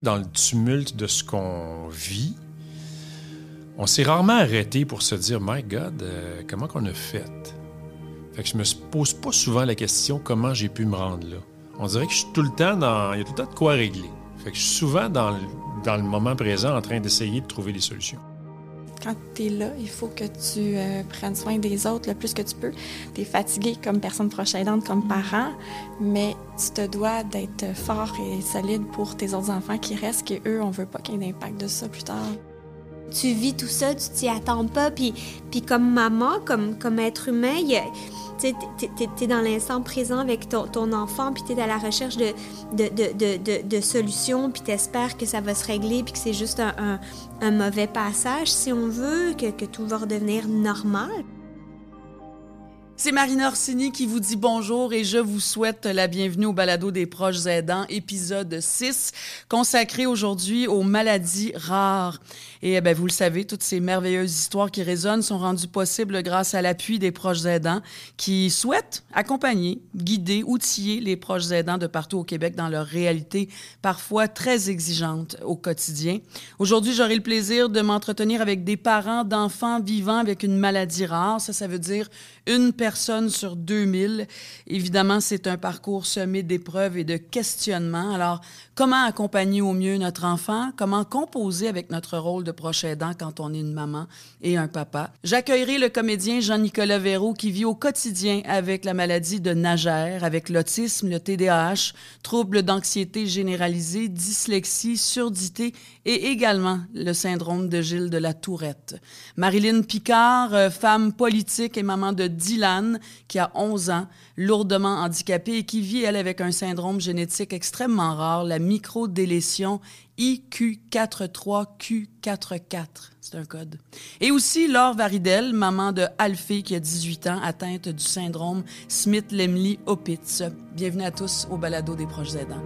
Dans le tumulte de ce qu'on vit, on s'est rarement arrêté pour se dire My God, euh, comment qu'on a fait? Fait que je me pose pas souvent la question comment j'ai pu me rendre là? On dirait que je suis tout le temps dans. Il y a tout le temps de quoi régler. Fait que je suis souvent dans dans le moment présent en train d'essayer de trouver des solutions quand tu es là, il faut que tu euh, prennes soin des autres le plus que tu peux. Tu es fatigué comme personne proche aidante, comme parent, mais tu te dois d'être fort et solide pour tes autres enfants qui restent, qui eux, on veut pas qu'il y ait d'impact de ça plus tard. Tu vis tout ça, tu t'y attends pas, puis, puis comme maman, comme, comme être humain, tu es, dans l'instant présent avec ton, ton enfant, puis tu es à la recherche de, de, de, de, de solutions, puis tu espères que ça va se régler, puis que c'est juste un, un, un, mauvais passage, si on veut, que, que tout va redevenir normal. C'est Marina Orsini qui vous dit bonjour et je vous souhaite la bienvenue au balado des proches aidants, épisode 6, consacré aujourd'hui aux maladies rares. Et eh ben, vous le savez, toutes ces merveilleuses histoires qui résonnent sont rendues possibles grâce à l'appui des proches aidants qui souhaitent accompagner, guider, outiller les proches aidants de partout au Québec dans leur réalité parfois très exigeante au quotidien. Aujourd'hui, j'aurai le plaisir de m'entretenir avec des parents d'enfants vivant avec une maladie rare. Ça, ça veut dire une personne sur 2000. Évidemment, c'est un parcours semé d'épreuves et de questionnements. Alors, comment accompagner au mieux notre enfant? Comment composer avec notre rôle de proche aidant quand on est une maman et un papa? J'accueillerai le comédien Jean-Nicolas Véraud qui vit au quotidien avec la maladie de Nagère, avec l'autisme, le TDAH, troubles d'anxiété généralisée, dyslexie, surdité et également le syndrome de Gilles de la Tourette. Marilyn Picard, euh, femme politique et maman de Dylan, qui a 11 ans, lourdement handicapée et qui vit, elle, avec un syndrome génétique extrêmement rare, la microdélétion IQ43Q44. C'est un code. Et aussi Laure Varidel, maman de Alfie, qui a 18 ans, atteinte du syndrome Smith-Lemley-Opitz. Bienvenue à tous au balado des proches aidants.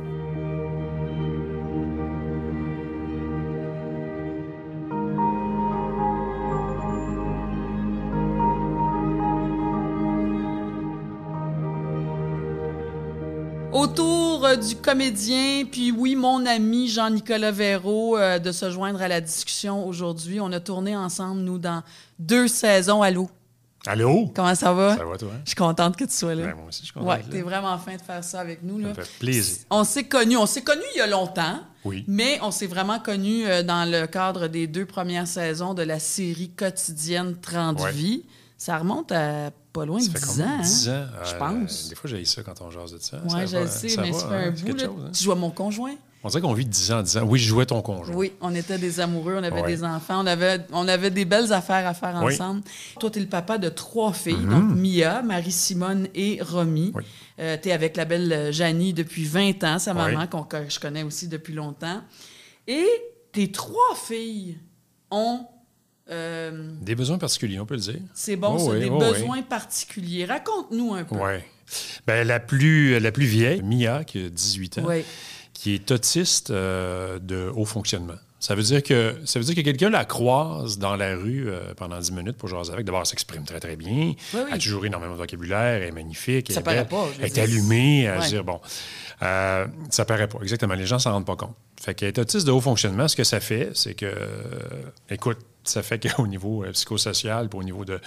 Autour euh, du comédien, puis oui, mon ami Jean-Nicolas Véraud, euh, de se joindre à la discussion aujourd'hui. On a tourné ensemble, nous, dans deux saisons. Allô? Allô? Comment ça va? Ça va, toi? Je suis contente que tu sois là. Ben, moi aussi, je suis content. Ouais, t'es vraiment fin de faire ça avec nous. Ça Là. me fait plaisir. On s'est connus. On s'est connus il y a longtemps. Oui. Mais on s'est vraiment connus euh, dans le cadre des deux premières saisons de la série quotidienne 30 Ouais. vies. Ça remonte à pas loin de Ça fait 10 combien? ans. hein? 10 ans. Je Euh, pense. Des fois, j'ai ça quand on jase de ça. Oui, je va, le sais, ça mais fait hein, un c'est bout. quelque Là. chose, hein. Tu vois mon conjoint? On dirait qu'on vit 10 ans en 10 ans. Oui, je jouais ton conjoint. Oui, on était des amoureux, on avait Ouais. des enfants, on avait, on avait des belles affaires à faire Oui. ensemble. Toi, tu es le papa de trois filles, donc Mia, Marie-Simone et Romy. Oui. tu es avec la belle euh, Janie depuis 20 ans, sa maman, Oui. que je connais aussi depuis longtemps. Et tes trois filles ont... euh, Des besoins particuliers, on peut le dire. c'est bon, Oh ça, oui, des oh besoins particuliers. Raconte-nous un peu. Oui. Ben, la, plus, la plus vieille, Mia, qui a 18 ans, Oui. qui est autiste euh, de haut fonctionnement. Ça veut dire que ça veut dire que quelqu'un la croise dans la rue euh, pendant 10 minutes pour jaser avec. D'abord, elle s'exprime très, très bien. Elle a toujours énormément de vocabulaire. Elle est magnifique. Ça elle paraît belle, pas, je Elle est allumée. À dire, bon, ça paraît pas. Exactement. Les gens s'en rendent pas compte. Fait qu'elle est autiste de haut fonctionnement. Ce que ça fait, c'est que, écoute, ça fait qu'au niveau euh, psychosocial, puis au niveau de,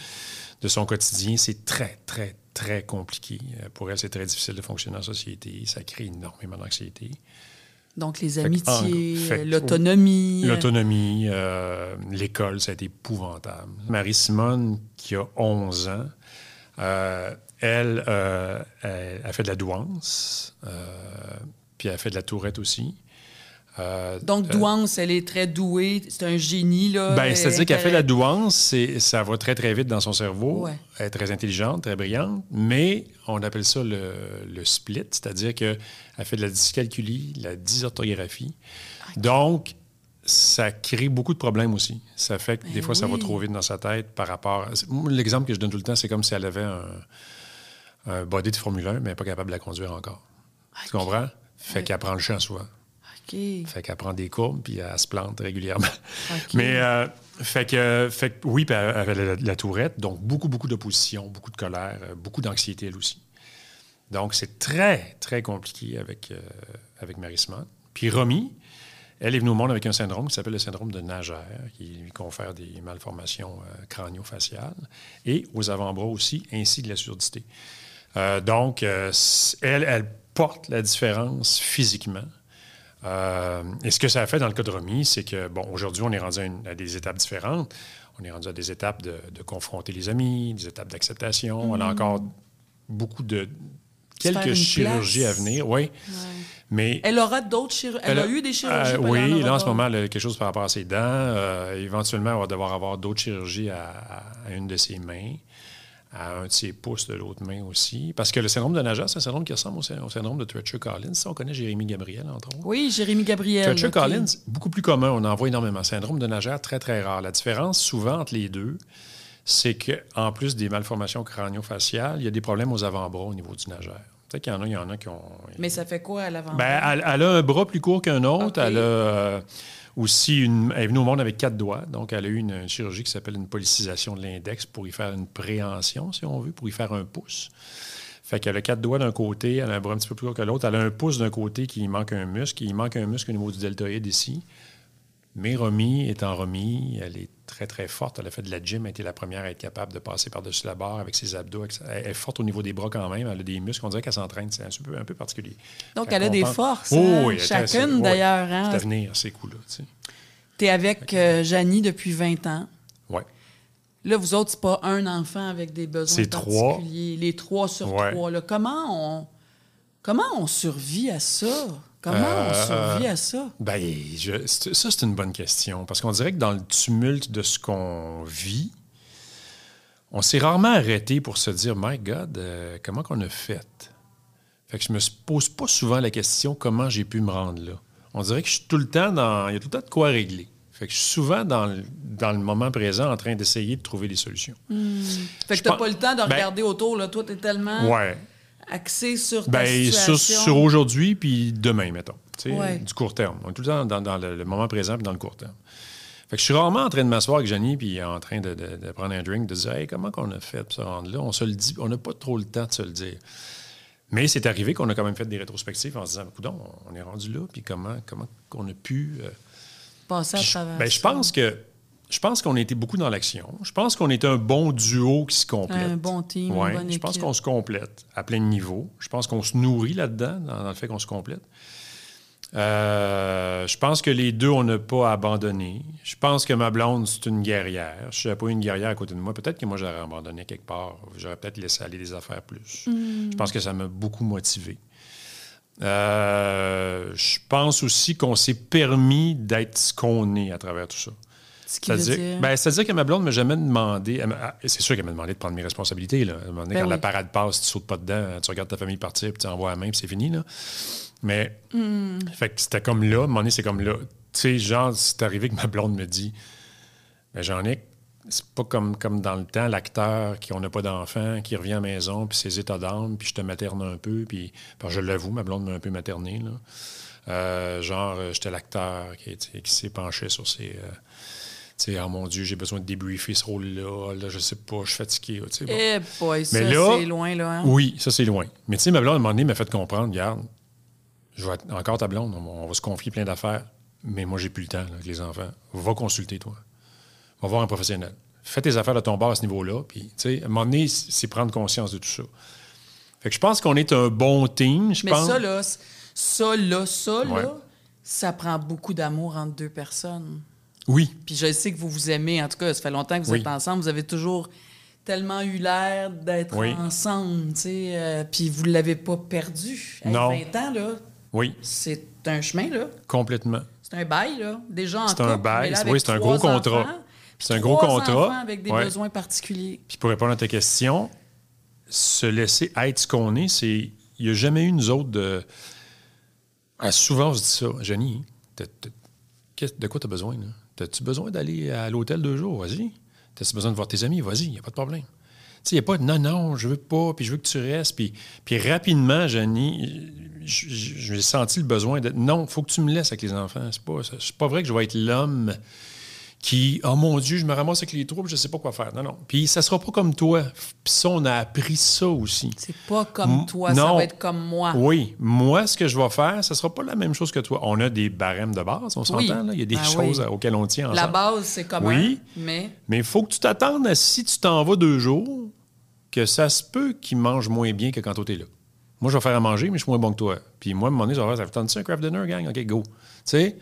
de son quotidien, c'est très, très, très compliqué. Euh, Pour elle, c'est très difficile de fonctionner en société. Ça crée énormément d'anxiété. Donc, les amitiés, l'autonomie. L'autonomie, euh, l'école, ça a été épouvantable. Marie-Simone, qui a 11 ans, euh, elle, euh, elle a fait de la douance, puis elle a fait de la tourette aussi. Euh, Donc, euh, Douance, elle est très douée. C'est un génie, là. ben, c'est-à-dire qu'elle fait la douance, ça va très, très vite dans son cerveau. Ouais. Elle est très intelligente, très brillante, mais on appelle ça le, le split, c'est-à-dire qu'elle fait de la dyscalculie, de la dysorthographie. Donc, ça crée beaucoup de problèmes aussi. Ça fait que des Ben fois, ça va trop vite dans sa tête par rapport... à- L'exemple que je donne tout le temps, c'est comme si elle avait un, un body de Formule 1, mais elle n'est pas capable de la conduire encore. Tu comprends? Fait qu'elle prend le champ souvent. OK. Fait qu'elle prend des courbes, puis elle se plante régulièrement. Mais, euh, fait, que, fait que, oui, puis elle avait la, la tourette, donc beaucoup, beaucoup d'opposition, beaucoup de colère, euh, beaucoup d'anxiété, elle aussi. Donc, c'est très, très compliqué avec, euh, avec Marie-Simone. Puis Romy, Elle est venue au monde avec un syndrome qui s'appelle le syndrome de Nager, qui lui confère des malformations euh, crânio-faciales, et aux avant-bras aussi, ainsi que la surdité. Euh, donc, elle, elle porte la différence physiquement. Euh, et ce que ça a fait dans le cas de Romy, c'est que, bon, aujourd'hui, on est rendu à, une- à des étapes différentes. On est rendu à des étapes de, de confronter les amis, des étapes d'acceptation. On a encore beaucoup de. Quelques chirurgies place. à venir, oui. Mais Elle aura d'autres chirurgies? Elle, a eu des chirurgies. euh, oui, là, en ce moment, elle a quelque chose par rapport à ses dents. Euh, éventuellement, elle va devoir avoir d'autres chirurgies à, à- à une de ses mains, à un de ses pouces de l'autre main aussi. Parce que le syndrome de Naja, c'est un syndrome qui ressemble au, sy- au syndrome de Treacher-Collins. Ça, on connaît Jérémy Gabriel, entre autres. Oui, Jérémy Gabriel. ok. Treacher-Collins, beaucoup plus commun. On en voit énormément. Syndrome de Nager, très, très rare. La différence, souvent, entre les deux, c'est qu'en plus des malformations crânio-faciales, il y a des problèmes aux avant-bras au niveau du Nager. Peut-être qu'il y en a, il y en a qui ont... Mais ça fait quoi à l'avant? Ben, elle, elle a un bras plus court qu'un autre. Elle a euh, aussi une. Elle est venue au monde avec quatre doigts. Donc, elle a eu une, chirurgie qui s'appelle une polycisation de l'index pour y faire une préhension, si on veut, pour y faire un pouce. Fait qu'elle a quatre doigts d'un côté, elle a un bras un petit peu plus court que l'autre. Elle a un pouce d'un côté qui manque un muscle. Il manque un muscle au niveau du deltoïde ici. Mais Romy étant Romy, elle est très, très forte. Elle a fait de la gym, elle a été la première à être capable de passer par-dessus la barre avec ses abdos. Elle est forte au niveau des bras quand même. Elle a des muscles. On dirait qu'elle s'entraîne. C'est un peu, un peu particulier. Donc, elle a des forces. Oh, hein, oui, assez- Chacune, oui, d'ailleurs. Hein? C'est à venir, ces coups-là. Tu sais. Es avec euh, Janie depuis 20 ans. Ouais. Là, vous autres, c'est pas un enfant avec des besoins C'est trois. particuliers. Les trois sur Ouais. trois. Là. Comment, on, comment on survit à ça? Comment on Euh, survit à ça? Ben, je- ça, c'est une bonne question. Parce qu'on dirait que dans le tumulte de ce qu'on vit, on s'est rarement arrêté pour se dire, My God, euh, comment qu'on a fait? Fait que je me pose pas souvent la question comment j'ai pu me rendre là? On dirait que je suis tout le temps dans. Il y a tout le temps de quoi régler. Fait que je suis souvent dans le, dans le moment présent en train d'essayer de trouver des solutions. Fait je que t'as pense- pas le temps de ben- regarder autour. Là. Toi, t'es tellement Ouais. Axé sur ta Ben, situation. sur, sur aujourd'hui puis demain, mettons. Ouais. Du court terme. On est tout le temps dans, dans le, le moment présent puis dans le court terme. Fait que je suis rarement en train de m'asseoir avec Janie puis en train de, de- de prendre un drink, de dire Hey, comment qu'on a fait pour se rendre là? On se le dit, on n'a pas trop le temps de se le dire. Mais c'est arrivé qu'on a quand même fait des rétrospectives en se disant Coudon, on est rendu là, puis comment, comment qu'on a pu. euh, passer à travers ben, je pense que. Je pense qu'on était beaucoup dans l'action. Je pense qu'on était un bon duo qui se complète. Un bon team, une Ouais, bonne Je pense qu'on se complète à plein de niveaux. Je pense qu'on se nourrit là-dedans, dans, dans le fait qu'on se complète. Euh, je pense que les deux, on n'a pas abandonné. Je pense que ma blonde, c'est une guerrière. Je n'avais pas eu une guerrière à côté de moi. Peut-être que moi, j'aurais abandonné quelque part. J'aurais peut-être laissé aller des affaires plus. Mm. Je pense que ça m'a beaucoup motivé. Euh, je pense aussi qu'on s'est permis d'être ce qu'on est à travers tout ça. C'est-à-dire dire... ben, que ma blonde ne m'a jamais demandé. elle m'a- ah, C'est sûr qu'elle m'a demandé de prendre mes responsabilités. Là. À un moment donné, Ben quand oui. la parade passe, tu sautes pas dedans, tu regardes ta famille partir, puis tu envoies la main, puis c'est fini. Là. Mais Hmm. fait que c'était comme là. À un moment donné, c'est comme là. Tu sais, genre, c'est arrivé que ma blonde me dit ben, J'en ai. C'est pas comme, comme dans le temps, l'acteur qui n'a pas d'enfant, qui revient à la maison, puis ses états d'âme, puis je te materne un peu, puis que je l'avoue, ma blonde m'a un peu materné. Là. Euh, genre, j'étais l'acteur qui, qui s'est penché sur ses. euh, sais, oh mon Dieu, j'ai besoin de débriefer ce rôle-là. Là, je sais pas, je suis fatigué. bon. Eh boy, ça, Mais c'est loin, là. hein? Oui, ça, c'est loin. Mais tu sais, ma blonde, à un moment donné, m'a fait comprendre, regarde, je vais être encore ta blonde, on va, se confier plein d'affaires, mais moi, j'ai plus le temps là, avec les enfants. Va consulter, toi. Va voir un professionnel. Fais tes affaires de ton bord à ce niveau-là, puis, tu sais, à un moment donné, c'est prendre conscience de tout ça. Fait que je pense qu'on est un bon team, je Mais pense. ça, là, ça, là, ça, Ouais. là, ça prend beaucoup d'amour entre deux personnes. Oui, Puis je sais que vous vous aimez. En tout cas, ça fait longtemps que vous Oui. êtes ensemble. Vous avez toujours tellement eu l'air d'être Oui. ensemble, tu sais. euh, puis vous ne l'avez pas perdu. Hey, Non. 20 ans, là, oui, c'est un chemin, là. complètement. C'est un bail, là. Déjà en C'est un bail, oui, c'est un gros contrat. enfants, C'est un gros contrat. avec des Ouais. besoins particuliers. Puis pour répondre à ta question, se laisser être ce qu'on est, c'est. Il n'y a jamais eu, nous autres, de. Ah, souvent, on se dit ça. Jenny, de quoi tu as besoin? là? T'as-tu besoin d'aller à l'hôtel deux jours? Vas-y. T'as-tu besoin de voir tes amis? Vas-y, il n'y a pas de problème. Tu sais, il n'y a pas de non, non, je veux pas, puis je veux que tu restes. Puis, puis rapidement, Jenny, j- j- j'ai senti le besoin de non, il faut que tu me laisses avec les enfants. C'est pas, pas vrai que je vais être l'homme qui, oh mon Dieu, je me ramasse avec les troubles, je sais pas quoi faire. Non, non. Puis ça sera pas comme toi. Puis ça, on a appris ça aussi. C'est pas comme M- toi, ça non. va être comme moi. Oui, moi, ce que je vais faire, ce sera pas la même chose que toi. On a des barèmes de base, on s'entend, Oui. là? Il y a des Ben choses oui. auxquelles on tient ensemble. La base, c'est commun, Oui. mais Mais il faut que tu t'attendes à si tu t'en vas deux jours, que ça se peut qu'ils mangent moins bien que quand toi t'es là. Moi, je vais faire à manger, mais je suis moins bon que toi. Puis moi, à un moment donné, je vais faire, ça vous tente ça un craft dinner, gang? OK, go. Tu sais?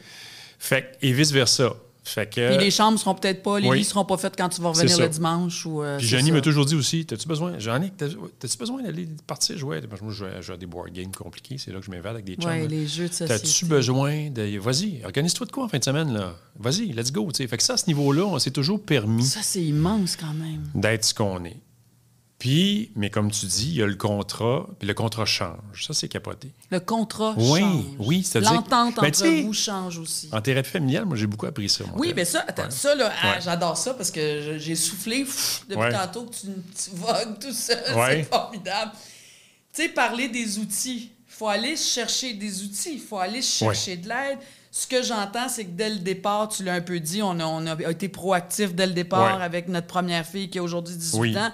Fait que- et vice-versa. Fait que. puis les chambres seront peut-être pas, les oui. lits seront pas faites quand tu vas revenir le dimanche. Ou, euh, Puis ça. m'a toujours dit aussi T'as-tu besoin, t'as- t'as-tu besoin d'aller partir jouer? Moi, je joue à- je joue à des board games compliqués, c'est là que je m'évade avec des chums. Ouais, les jeux de société. T'as-tu besoin de. Vas-y, organise-toi de quoi en fin de semaine, là? Vas-y, let's go. tu sais. Fait que ça, à ce niveau-là, on s'est toujours permis Ça, c'est immense quand même. d'être ce qu'on est. Puis, mais comme tu dis, il y a le contrat, puis le contrat change. Ça, c'est capoté. Le contrat Oui, change. oui, c'est-à-dire- L'entente entre vous change aussi. En thérapie familiale, moi, j'ai beaucoup appris ça. Oui, mais ça, attends, ça, là, ah, j'adore ça parce que j'ai soufflé pff, depuis Ouais. tantôt que tu, tu vogues tout seul. Ouais. C'est formidable. Tu sais, parler des outils. Il faut aller chercher des outils. Il faut aller chercher de l'aide. Ce que j'entends, c'est que dès le départ, tu l'as un peu dit, on a, on a été proactif dès le départ avec notre première fille qui a aujourd'hui 18 Oui. ans.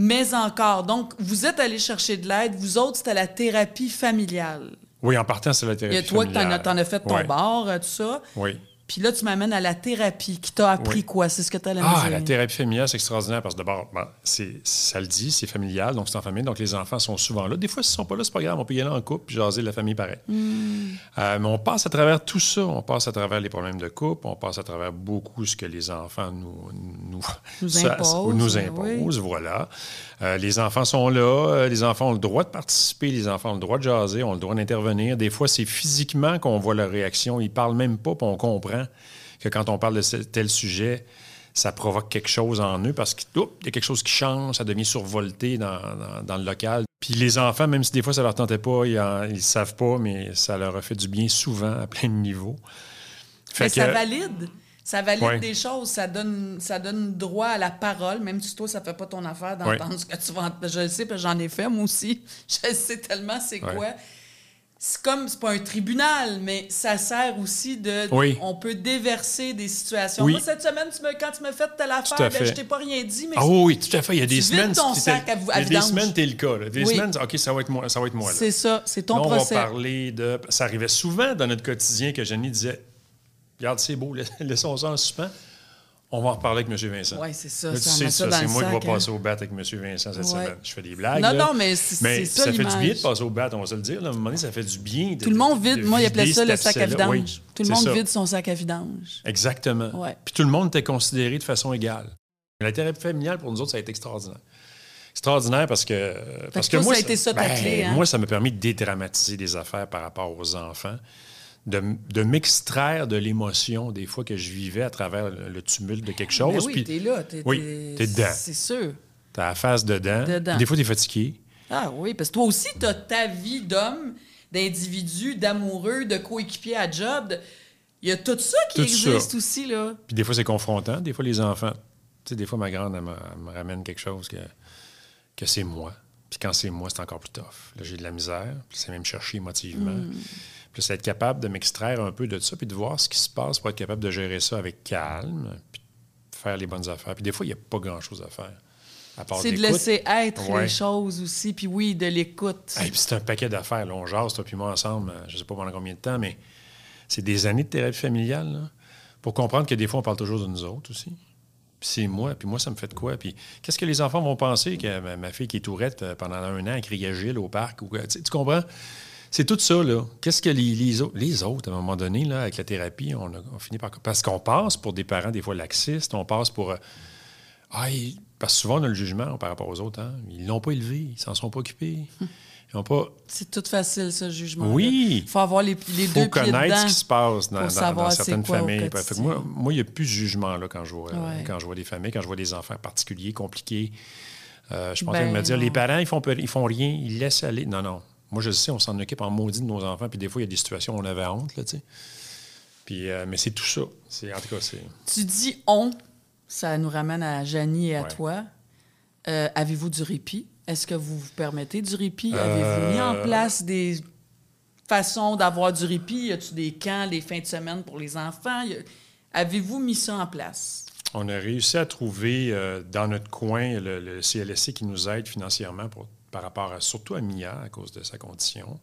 Mais encore, donc, vous êtes allé chercher de l'aide. Vous autres, c'était la thérapie familiale. Oui, en partant, c'est la Il y thérapie a toi que t'en as, familiale. t'en as fait ton Ouais. bar, euh, tout ça. Oui. Puis là, tu m'amènes à la thérapie qui t'a appris Oui. quoi? C'est ce que tu allais me Ah, la thérapie familiale, c'est extraordinaire parce que d'abord, ben, c'est, ça le dit, c'est familial, donc c'est en famille, donc les enfants sont souvent là. Des fois, s'ils ne sont pas là, c'est pas grave, on peut y aller en couple puis jaser de la famille pareil. Hmm. Euh, mais on passe à travers tout ça. On passe à travers les problèmes de couple, on passe à travers beaucoup ce que les enfants nous, nous, Nous ça- imposent, nous oui. imposent, voilà. Euh, les enfants sont là, euh, les enfants ont le droit de participer, les enfants ont le droit de jaser, ont le droit d'intervenir. Des fois, c'est physiquement qu'on voit leur réaction. Ils parlent même pas, puis on comprend que quand on parle de tel sujet, ça provoque quelque chose en eux parce qu'il y a quelque chose qui change, ça devient survolté dans, dans- dans le local. Puis les enfants, même si des fois ça leur tentait pas, ils ne savent pas, mais ça leur a fait du bien souvent à plein de niveaux. Fait Mais que- ça valide. Ça valide Ouais. des choses. Ça donne, ça donne droit à la parole, même si toi, ça fait pas ton affaire d'entendre ce que tu vas entendre. Je le sais, parce que j'en ai fait, moi aussi. Je sais tellement c'est Ouais. quoi. C'est comme, c'est pas un tribunal, mais ça sert aussi de. Oui. On peut déverser des situations. Oui. Moi, cette semaine, tu me, quand tu me fait telle affaire, ben, je t'ai pas rien dit, mais Ah oui, oui, tout à fait. Il y a des semaines. ton sac à vous- à il y a des semaines, t'es le cas. là. Des Oui. semaines, OK, ça va être moi, ça va être moi. là. c'est ça, c'est ton Là, on procès. va parler de. Ça arrivait souvent dans notre quotidien que Jenny disait Regarde, c'est beau, laissons ça en suspens. On va en reparler avec M. Vincent. Oui, c'est ça. Là, tu ça sais ça, c'est moi qui vais hein. passer au bat avec M. Vincent cette Ouais. semaine. Je fais des blagues. Non, là. non, mais c'est- ça, ça fait du bien de passer au bat, on va se le dire. là. À un moment donné, ça fait du bien. de- Tout le monde de- vide. de Moi, il appelait ça le sac à vidange. Oui, Tout le monde ça. vide son sac à vidange. Exactement. Ouais. Puis tout le monde était considéré de façon égale. La thérapie familiale, pour nous autres, ça a été extraordinaire. Extraordinaire parce que. parce que toi, moi, ça a été ça, ta ben, clé, hein? Moi, ça m'a permis de dédramatiser des affaires par rapport aux enfants, de, de m'extraire de l'émotion des fois que je vivais à travers le, le tumulte de quelque chose. Ben oui, puis t'es là. T'es, Oui, t'es- t'es dedans. C'est sûr. t'as la face dedans. Dedans. Des fois, t'es fatigué. Ah oui, parce que toi aussi, t'as ta vie d'homme, d'individu, d'amoureux, de coéquipier à job. de- Il y a tout ça qui Tout existe ça. aussi, là. Puis des fois, c'est confrontant. Des fois, les enfants. Tu sais, des fois, ma grande, elle me, elle me ramène quelque chose que, que c'est moi. Puis quand c'est moi, c'est encore plus tough. Là, j'ai de la misère. Puis c'est même chercher émotivement. Mm. Puis c'est être capable de m'extraire un peu de ça, puis de voir ce qui se passe pour être capable de gérer ça avec calme, puis de faire les bonnes affaires. Puis des fois, il n'y a pas grand-chose à faire. C'est de laisser être Ouais. les choses aussi, puis oui, de l'écoute. Hey, c'est un paquet d'affaires. Là, on jase, toi puis moi, ensemble, euh, je ne sais pas pendant combien de temps, mais c'est des années de thérapie familiale là, pour comprendre que des fois, on parle toujours de nous autres aussi. C'est moi, puis moi, ça me fait de quoi? Puis qu'est-ce que les enfants vont penser que ma, fille qui est tourette euh, pendant un an, criait Gilles au parc? Tu, comprends? C'est tout ça, là. Qu'est-ce que les, les autres, les autres, à un moment donné, là, avec la thérapie, on, a, on finit par... Parce qu'on passe pour des parents, des fois, laxistes, on passe pour... euh, ah, parce que souvent, on a le jugement par rapport aux autres. Hein? Ils l'ont pas élevé, ils s'en sont pas occupés. Ils n'ont pas... C'est tout facile, ce jugement. Oui. Il faut avoir les, les Il deux faut pieds connaître ce qui se passe dans, certaines quoi familles. Fait que quotidien. moi, moi, il n'y a plus de jugement là, quand, je vois, euh, Ouais. quand je vois des familles, quand je vois des enfants particuliers, compliqués. Euh, je en Ben train de me dire, non. les parents, ils font, ils font rien, ils laissent aller. Non, non. Moi, je le sais, on s'en occupe en maudit de nos enfants. Puis des fois, il y a des situations où on avait honte, là, tu sais. Puis, euh, mais c'est tout ça. C'est, en tout cas, c'est... Tu dis on, ça nous ramène à Janie et à Ouais. toi. Euh, avez-vous du répit? Est-ce que vous vous permettez du répit? Euh, Avez-vous mis en place des façons d'avoir du répit? Y a-tu des camps, des fins de semaine pour les enfants? A- avez-vous mis ça en place? On a réussi à trouver euh, dans notre coin le, le, CLSC qui nous aide financièrement pour, par rapport à, surtout à Mia à cause de sa condition.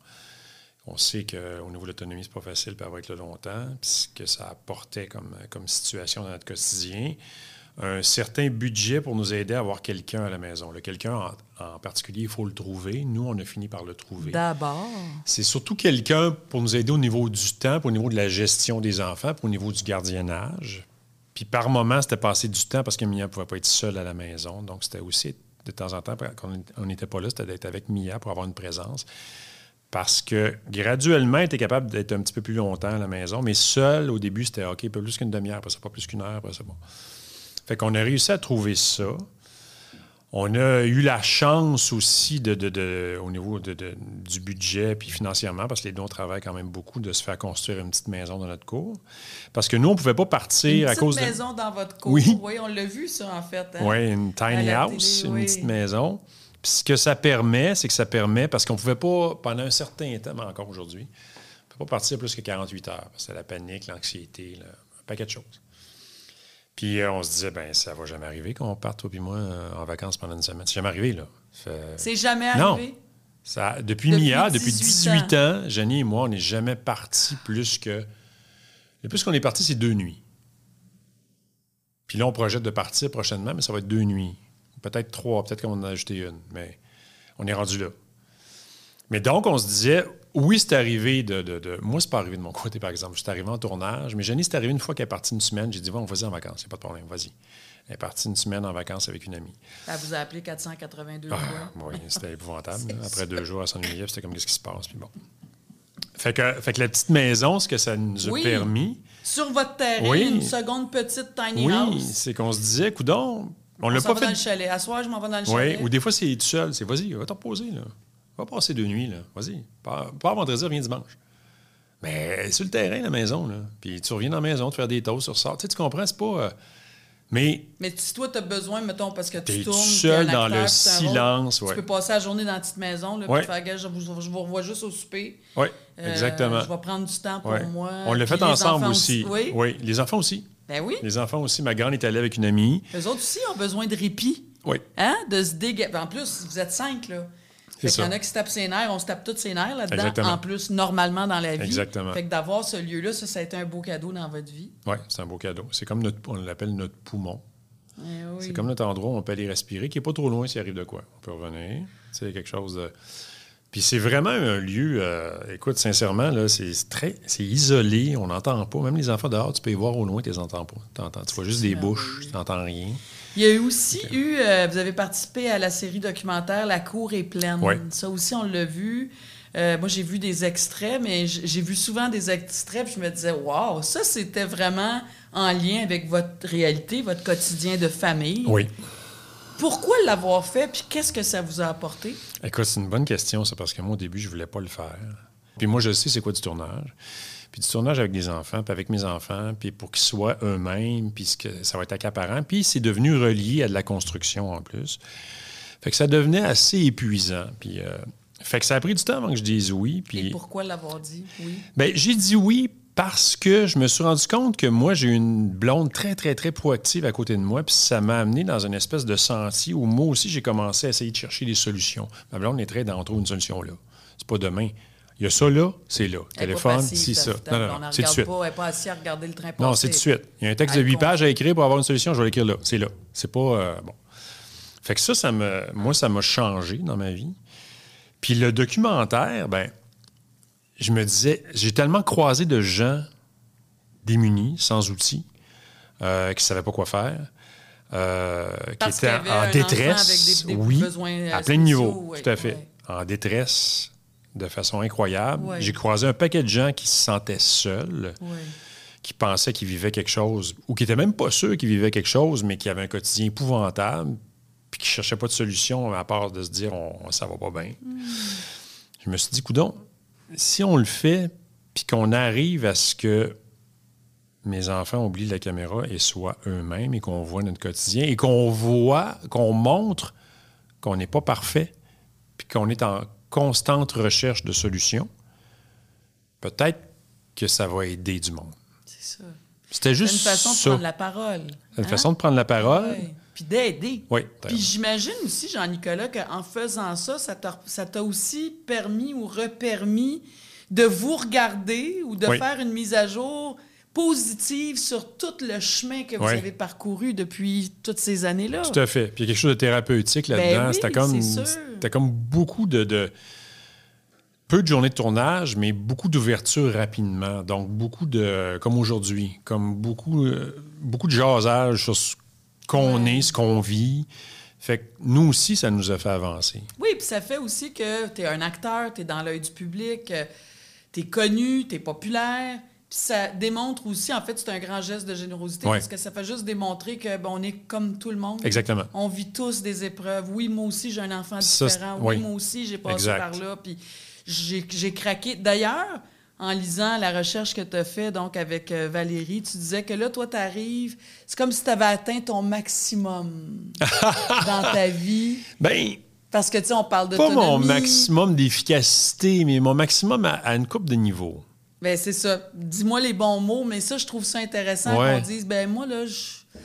On sait qu'au niveau de l'autonomie, c'est pas facile pour être là longtemps, puis ce que ça apportait comme, comme situation dans notre quotidien. Un certain budget pour nous aider à avoir quelqu'un à la maison. Quelqu'un en, en, particulier, il faut le trouver. Nous, on a fini par le trouver. D'abord. C'est surtout quelqu'un pour nous aider au niveau du temps, au niveau de la gestion des enfants, au niveau du gardiennage. Puis par moment, c'était passer du temps parce que Mia ne pouvait pas être seule à la maison. Donc, c'était aussi, de temps en temps, quand on n'était pas là, c'était d'être avec Mia pour avoir une présence. Parce que graduellement, elle était capable d'être un petit peu plus longtemps à la maison, mais seule, au début, c'était OK, pas plus qu'une demi-heure, après ça, pas plus qu'une heure, après ça, bon. Fait qu'on a réussi à trouver ça. On a eu la chance aussi, de, de, de au niveau de, du budget puis financièrement, parce que les deux, on travaille quand même beaucoup, de se faire construire une petite maison dans notre cour. Parce que nous, on ne pouvait pas partir une à cause de... Une maison dans votre cour. Oui. Oui, on l'a vu, ça, en fait. Hein? Oui, une tiny house, télé, une petite maison. Puis ce que ça permet, c'est que ça permet, parce qu'on ne pouvait pas, pendant un certain temps, mais encore aujourd'hui, on ne pouvait pas partir plus que 48 heures. Parce que la panique, l'anxiété, un paquet de choses. Puis euh, on se disait, ben ça va jamais arriver qu'on parte, toi et moi, euh, en vacances pendant une semaine. C'est jamais arrivé, là. C'est jamais arrivé? Non. Ça, depuis, depuis Mia, 18 depuis 18 ans, ans Jenny et moi, on n'est jamais partis plus que. Le plus qu'on est parti, c'est deux nuits. Puis là, on projette de partir prochainement, mais ça va être deux nuits. Peut-être trois, peut-être qu'on en a ajouté une, mais on est rendu là. Mais donc, on se disait, oui, c'est arrivé de, de, de... Moi, c'est pas arrivé de mon côté, par exemple. J'étais arrivé en tournage, mais Jenny, c'est arrivé une fois qu'elle est partie une semaine. J'ai dit, bon, vas-y en vacances, il n'y a pas de problème, vas-y. Elle est partie une semaine en vacances avec une amie. Elle vous a appelé 482 ah, Oui, c'était épouvantable. Après deux jours, elle s'ennuyait, c'était comme, qu'est-ce qui se passe? Puis bon. Fait que, fait que la petite maison, ce que ça nous a oui. permis. Sur votre terrain, oui. une seconde petite tiny oui, house. Oui, c'est qu'on se disait, coudon, on, on l'a pas fait. dans le chalet. À soir, je m'en vais dans le chalet. Oui, ou des fois, c'est tout seul. C'est, vas-y, va t'en reposer, là. Va passer deux nuits, là. Vas-y. Pas, pas vendredi, reviens dimanche. Mais sur le terrain, la maison, là. Puis tu reviens dans la maison, tu fais des toasts, tu ressors. Tu, sais, tu comprends, c'est pas. Euh... Mais. Mais si toi, tu as besoin, mettons, parce que tu es tournes. seul dans le silence. Ouais. Tu peux passer la journée dans la petite maison, là, ouais. puis faire, je, vous, je vous revois juste au souper. Oui, exactement. Euh, je vais prendre du temps pour ouais. moi. On l'a fait ensemble aussi. Oui? oui, les enfants aussi. Ben oui. Les enfants aussi. Ma grande est allée avec une amie. Les autres aussi ont besoin de répit. Oui. Hein? De se dégager. En plus, vous êtes cinq, là. Fait qu'il y en a qui se tapent ses nerfs, on se tape tous ses nerfs là-dedans, en plus, normalement dans la vie. Exactement. Fait que d'avoir ce lieu-là, ça, ça a été un beau cadeau dans votre vie. Oui, c'est un beau cadeau. C'est comme notre, on l'appelle notre poumon. Eh oui. C'est comme notre endroit où on peut aller respirer, qui n'est pas trop loin s'il arrive de quoi. On peut revenir. C'est quelque chose de. Puis c'est vraiment un lieu, euh, écoute, sincèrement, là, c'est très, c'est isolé, on n'entend pas. Même les enfants dehors, tu peux les voir au loin, tu les entends pas. T'entends, tu vois juste des bouches, tu n'entends rien. Il y a aussi okay. eu, euh, vous avez participé à la série documentaire La cour est pleine. Ouais. Ça aussi, on l'a vu. Euh, moi, j'ai vu des extraits, mais j'ai vu souvent des extraits, puis je me disais, waouh, ça, c'était vraiment en lien avec votre réalité, votre quotidien de famille. Oui. Pourquoi l'avoir fait, puis qu'est-ce que ça vous a apporté? Écoute, c'est une bonne question, ça, parce que moi, au début, je voulais pas le faire. Puis moi, je sais c'est quoi du tournage. Puis du tournage avec des enfants, puis avec mes enfants, puis pour qu'ils soient eux-mêmes, puis ça va être accaparant. Puis c'est devenu relié à de la construction en plus. Fait que ça devenait assez épuisant. Puis euh, fait que ça a pris du temps avant que je dise oui. Puis Et pourquoi l'avoir dit oui? Bien, j'ai dit oui parce que je me suis rendu compte que moi, j'ai une blonde très, très, très proactive à côté de moi, puis ça m'a amené dans une espèce de sentier où moi aussi, j'ai commencé à essayer de chercher des solutions. Ma blonde est très dans trouver une solution là. C'est pas demain. Il y a ça là, c'est là. Elle Téléphone, c'est ça. Non, non, non, c'est de suite. Pas, elle n'est pas assise à regarder le train passer. Non, c'est de suite. Il y a un texte de 8 pages à écrire pour avoir une solution, je vais l'écrire là. C'est là. C'est pas. Euh, bon. Fait que ça, ça me, moi, ça m'a changé dans ma vie. Puis le documentaire, ben, je me disais, j'ai tellement croisé de gens démunis, sans outils, euh, qui ne savaient pas quoi faire. Euh, qui étaient en détresse, des, des oui, à plein de niveaux, ouais, tout à fait, ouais. en détresse de façon incroyable. Ouais. J'ai croisé un paquet de gens qui se sentaient seuls, Ouais. qui pensaient qu'ils vivaient quelque chose, ou qui n'étaient même pas sûrs qu'ils vivaient quelque chose, mais qui avaient un quotidien épouvantable, puis qui ne cherchaient pas de solution à part de se dire on, ça va pas bien. Mm. Je me suis dit, coudon, si on le fait, puis qu'on arrive à ce que mes enfants oublient la caméra et soient eux-mêmes et qu'on voit notre quotidien et qu'on voit, qu'on montre qu'on n'est pas parfait, puis qu'on est en constante recherche de solutions, peut-être que ça va aider du monde. C'est ça. C'était juste une façon de prendre la parole. Une hein? façon de prendre la parole. Ouais. Puis d'aider. Oui. Puis j'imagine aussi, Jean-Nicolas, qu'en faisant ça, ça t'a ça t'a aussi permis ou repermis de vous regarder ou de Oui. faire une mise à jour positive sur tout le chemin que vous avez parcouru depuis toutes ces années-là. Tout à fait. Puis il y a quelque chose de thérapeutique là-dedans. Ben oui, c'était comme, c'était comme beaucoup de, de- peu de journées de tournage, mais beaucoup d'ouverture rapidement. Donc beaucoup de, comme aujourd'hui, comme beaucoup, euh, beaucoup de jasage sur ce qu'on Ouais. est, ce qu'on vit. Fait que nous aussi, ça nous a fait avancer. Oui, puis ça fait aussi que tu es un acteur, tu es dans l'œil du public, tu es connu, tu es populaire. Ça démontre aussi, en fait, c'est un grand geste de générosité Ouais. parce que ça fait juste démontrer que bon, on est comme tout le monde. Exactement. On vit tous des épreuves. Oui, moi aussi, j'ai un enfant Ça, différent. oui. Oui, moi aussi, j'ai passé Exact. par là. Puis j'ai j'ai craqué. D'ailleurs, en lisant la recherche que tu as fait donc avec euh, Valérie, tu disais que là, toi, tu arrives, c'est comme si tu avais atteint ton maximum dans ta vie. Ben, Parce que, tu sais, on parle de pas mon maximum d'efficacité, mais mon maximum à, à une coupe de niveau. Ben, c'est ça. Dis-moi les bons mots, mais ça, je trouve ça intéressant Ouais. qu'on dise, ben moi, là, je-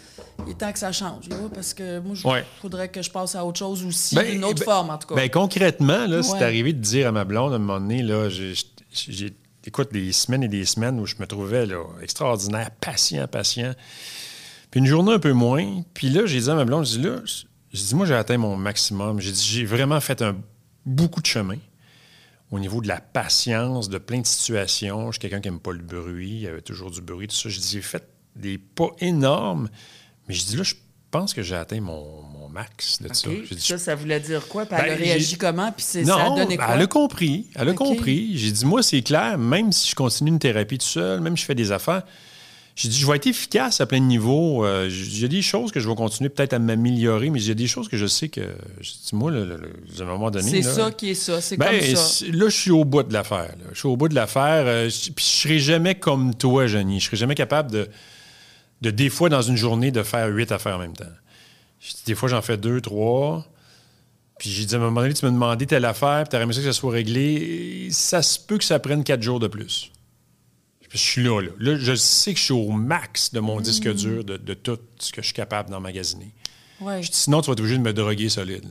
il est temps que ça change, là, parce que moi, Ouais. faudrait que je passe à autre chose aussi, Ben, d'une autre ben- forme, en tout cas. Ben, concrètement, là, c'est arrivé de dire à ma blonde à un moment donné, là, j'ai- écoute, des semaines et des semaines où je me trouvais là, extraordinaire, patient, patient. Puis une journée un peu moins. Puis là, j'ai dit à ma blonde, j'ai dit là, j'ai dit, moi, j'ai atteint mon maximum. J'ai dit, j'ai vraiment fait un, beaucoup de chemin au niveau de la patience, de plein de situations. Je suis quelqu'un qui n'aime pas le bruit. Il y avait toujours du bruit, tout ça. Je dis, j'ai fait des pas énormes. Mais je dis, là, je pense que j'ai atteint mon, mon max de ça. OK. J'ai dit, ça, ça voulait dire quoi? Puis elle Ben, a réagi comment? Puis c'est- non, ça a donné ben, quoi? elle a compris. Elle a compris. J'ai dit, moi, c'est clair, même si je continue une thérapie tout seul, même si je fais des affaires, j'ai dit, je vais être efficace à plein de niveaux. Euh, j'ai des choses que je vais continuer peut-être à m'améliorer, mais a des choses que je sais que, dis, moi, à un moment donné. C'est ça qui est ça. C'est ben, comme ça. là, je suis au bout de l'affaire. Je suis au bout de l'affaire. euh, je- puis je serai jamais comme toi, Jenny. Je serai jamais capable de, de, des fois, dans une journée, de faire huit affaires en même temps. Des fois, j'en fais deux, trois. Puis j'ai dit, à un moment donné, tu m'as demandé telle affaire, puis tu aimé ça que ça soit réglé. Ça se peut que ça prenne quatre jours de plus. Je suis là, là. Là, je sais que je suis au max de mon disque dur, de, de tout ce que je suis capable d'emmagasiner. Ouais. Sinon, tu vas être obligé de me droguer solide.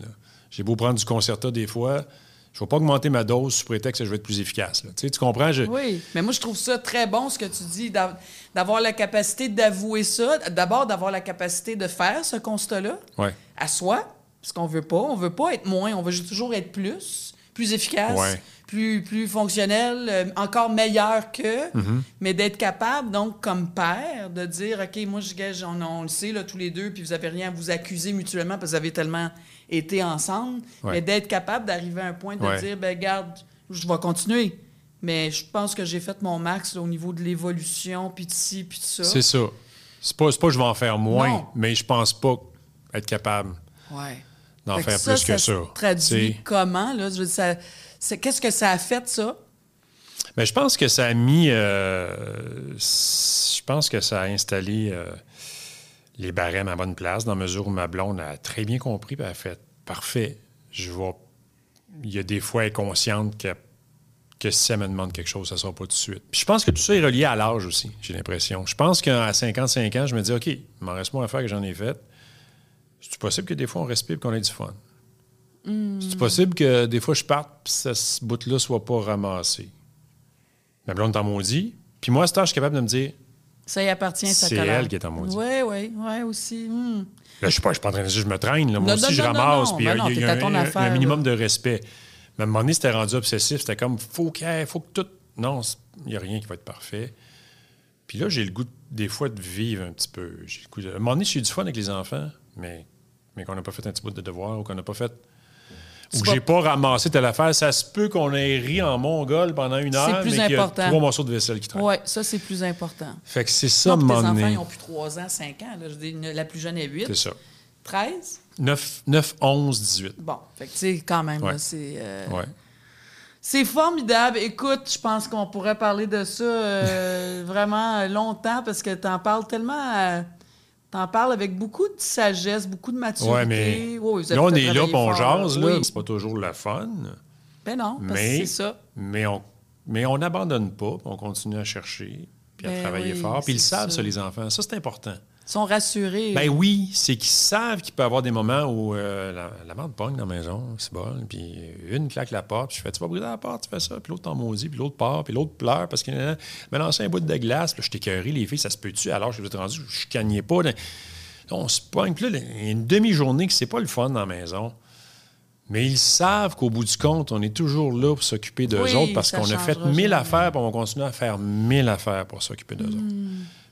J'ai beau prendre du concerta des fois, je ne vais pas augmenter ma dose sous prétexte que je vais être plus efficace. là. Tu, sais, tu comprends? Je- Oui, mais moi, je trouve ça très bon, ce que tu dis, d'av- d'avoir la capacité d'avouer ça. D'abord, d'avoir la capacité de faire ce constat-là Ouais. à soi, parce qu'on veut pas. On veut pas être moins, on veut toujours être plus, plus efficace, Ouais. Plus, plus fonctionnel, euh, encore meilleur que, Mm-hmm. mais d'être capable, donc, comme père, de dire, OK, moi, je gage, on, on le sait, là, tous les deux, puis vous avez rien à vous accuser mutuellement parce que vous avez tellement été ensemble, Ouais. mais d'être capable d'arriver à un point de Ouais. dire, ben garde, je vais continuer. Mais je pense que j'ai fait mon max là, au niveau de l'évolution, puis de ci, puis de ça. C'est ça. C'est pas, pas que je vais en faire moins, Non. mais je pense pas être capable Ouais. d'en faire ça, plus que ça. ça. se traduit comment, là? Je veux dire, ça- Qu'est-ce que ça a fait, ça? Ben, je pense que ça a mis. euh, je pense que ça a installé euh, les barèmes à bonne place, dans la mesure où ma blonde a très bien compris, elle a fait parfait. Je vais. Il y a des fois, elle consciente que, que si elle me demande quelque chose, ça ne sera pas tout de suite. Je pense que tout ça est relié à l'âge aussi, j'ai l'impression. Je pense qu'à 55 ans, je me dis, OK, il m'en reste moins à faire que j'en ai fait. C'est possible que des fois, on respire et qu'on ait du fun? C'est possible que des fois, je parte puis ce bout-là soit pas ramassé. Ma blonde est en maudit. Puis moi, à ce temps, je suis capable de me dire, Ça y appartient, ça C'est elle qui est en maudit. Oui, oui, oui, aussi. Hmm. Là, je suis pas, je suis pas en train de dire je me traîne. Là. Moi Non, aussi, non, je non, ramasse. Puis Ben il y a- y un, minimum de respect. Mais à un moment donné, c'était rendu obsessif. C'était comme, faut qu'il faut que tout. Non, il n'y a rien qui va être parfait. Puis là, j'ai le goût, des fois, de vivre un petit peu. J'ai le goût de- À un moment donné, j'ai eu du fun avec les enfants, mais, mais qu'on n'a pas fait un petit bout de devoir ou qu'on n'a pas fait. Ou que j'ai pas ramassé telle affaire. Ça se peut qu'on ait ri en mongol pendant une C'est heure, plus mais qu'il y a trois morceaux de vaisselle qui traînent. Oui, ça, c'est plus important. Fait que c'est ça, moment enfants, ils ont plus 3 ans, 5 ans. Là. Je dis, la plus jeune est 8. C'est ça. 13? 9, 9, 11, 18. Bon, fait que tu sais, quand même, Ouais. c'est... euh, Ouais. C'est formidable. Écoute, je pense qu'on pourrait parler de ça euh, vraiment longtemps parce que tu en parles tellement. T'en parles avec beaucoup de sagesse, beaucoup de maturité. Mais Oui, avez là, on est là, puis on jase, là. Oui. C'est pas toujours le fun. Ben non, parce que Mais, c'est ça. mais on mais on n'abandonne pas, puis on continue à chercher. puis à Ben travailler oui, fort. Puis ils c'est savent ça, les enfants. Ça, c'est important. Sont rassurés. Ben oui, c'est qu'ils savent qu'il peut y avoir des moments où euh, la, la merde pogne dans la maison, c'est bon, puis une claque la porte, puis je fais Tu vas briser la porte, tu fais ça, puis l'autre t'en maudit, puis l'autre part, puis l'autre pleure parce qu'il a lancé un bout de glace, puis je t'écœurais, les filles, ça se peut-tu? Alors je suis rendu, je cagnais pas. Là, on se pogne, puis là, il y a une demi-journée que c'est pas le fun dans la maison. Mais ils savent qu'au bout du compte, on est toujours là pour s'occuper d'eux Oui, autres parce qu'on a fait mille jamais. affaires, puis on va continuer à faire mille affaires pour s'occuper d'eux autres.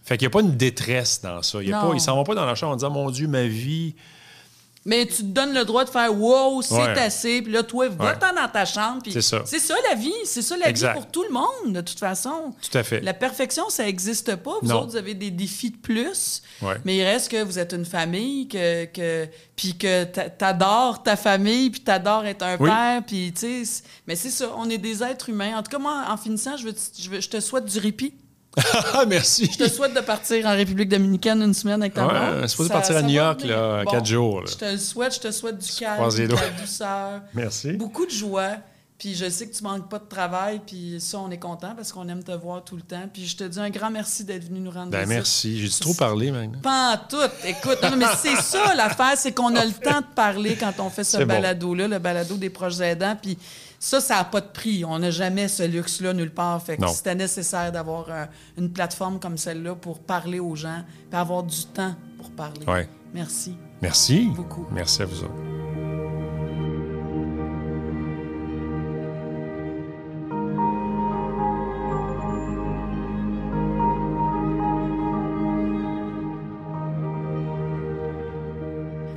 Fait qu'il n'y a pas une détresse dans ça. Il y a pas, ils s'en vont pas dans la chambre en disant Mon Dieu, ma vie. Mais tu te donnes le droit de faire wow, c'est Ouais. assez, puis là, toi, va-t'en dans ta chambre. C'est ça. C'est ça la vie, c'est ça la Exact. vie pour tout le monde, de toute façon. Tout à fait. La perfection, ça n'existe pas. Vous Non. autres, vous avez des défis de plus. Ouais. Mais il reste que vous êtes une famille, que, que, puis que t'a- t'adores ta famille, puis t'adores être un Oui. père, puis Mais c'est ça, on est des êtres humains. En tout cas, moi, en finissant, je, veux, je, veux- je te souhaite du répit. Ah, merci. Je te souhaite de partir en République dominicaine une semaine avec ta Ouais, blonde. c'est partir à New York, venir. là, quatre jours, là. Je te le souhaite, je te souhaite du calme, de la douceur, Merci. beaucoup de joie. Puis je sais que tu manques pas de travail, puis ça, on est content parce qu'on aime te voir tout le temps. Puis je te dis un grand merci d'être venu nous rendre Ben, visite. merci. J'ai trop parlé maintenant. Pas en tout. Écoute, non, mais c'est ça l'affaire, c'est qu'on a le temps de parler quand on fait ce bon. balado-là, le balado des proches aidants. Puis ça, ça n'a pas de prix. On n'a jamais ce luxe-là nulle part. Fait que c'était nécessaire d'avoir euh, une plateforme comme celle-là pour parler aux gens, puis avoir du temps pour parler. Ouais. Merci. Merci. Beaucoup. Merci à vous autres.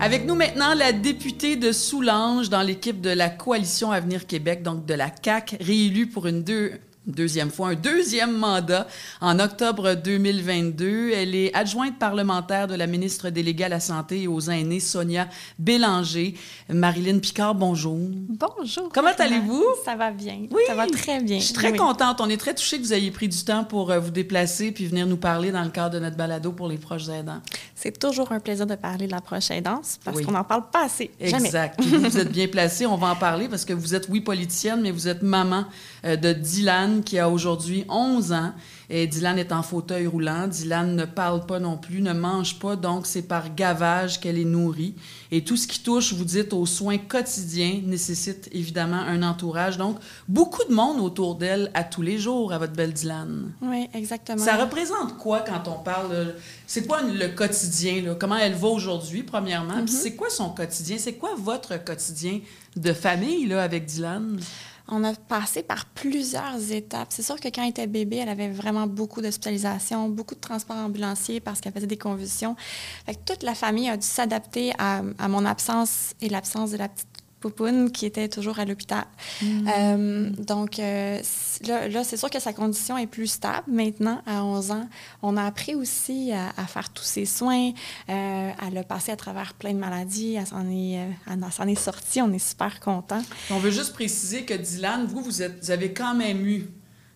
Avec nous maintenant, la députée de Soulanges dans l'équipe de la Coalition Avenir Québec, donc de la CAC, réélue pour une deux- deuxième fois, un deuxième mandat en octobre 2022. Elle est adjointe parlementaire de la ministre déléguée à la Santé et aux aînés, Sonia Bélanger. Marilyn Picard, bonjour. Bonjour. Comment allez-vous? Ça va bien. Oui. Ça va très bien. Je suis très Oui. contente. On est très touchés que vous ayez pris du temps pour euh, vous déplacer puis venir nous parler dans le cadre de notre balado pour les proches aidants. C'est toujours un plaisir de parler de la prochaine danse parce Oui. qu'on n'en parle pas assez. Jamais. Exact. Vous, êtes bien placé. On va en parler parce que vous êtes, oui, politicienne, mais vous êtes maman de Dylan qui a aujourd'hui 11 ans. Et Dylan est en fauteuil roulant. Dylan ne parle pas non plus, ne mange pas. Donc, c'est par gavage qu'elle est nourrie. Et tout ce qui touche, vous dites, aux soins quotidiens nécessite évidemment un entourage. Donc, beaucoup de monde autour d'elle à tous les jours, à votre belle Dylan. Oui, exactement. Ça représente quoi quand on parle? euh, C'est quoi le quotidien? Là? Comment elle va aujourd'hui, premièrement? Puis c'est quoi son quotidien? C'est quoi votre quotidien de famille là, avec Dylan? On a passé par plusieurs étapes. C'est sûr que quand elle était bébé, elle avait vraiment beaucoup d'hospitalisation, beaucoup de transports ambulanciers parce qu'elle faisait des convulsions. Toute la famille a dû s'adapter à, à mon absence et l'absence de la petite poupoune qui était toujours à l'hôpital. Euh, donc, euh, là, là, c'est sûr que sa condition est plus stable maintenant, à 11 ans. On a appris aussi à, à faire tous ses soins. Euh, elle a passé à travers plein de maladies. Elle s'en est, euh, elle est sortie. On est super contents. On veut juste préciser que Dylan, vous, vous, êtes, vous avez quand même eu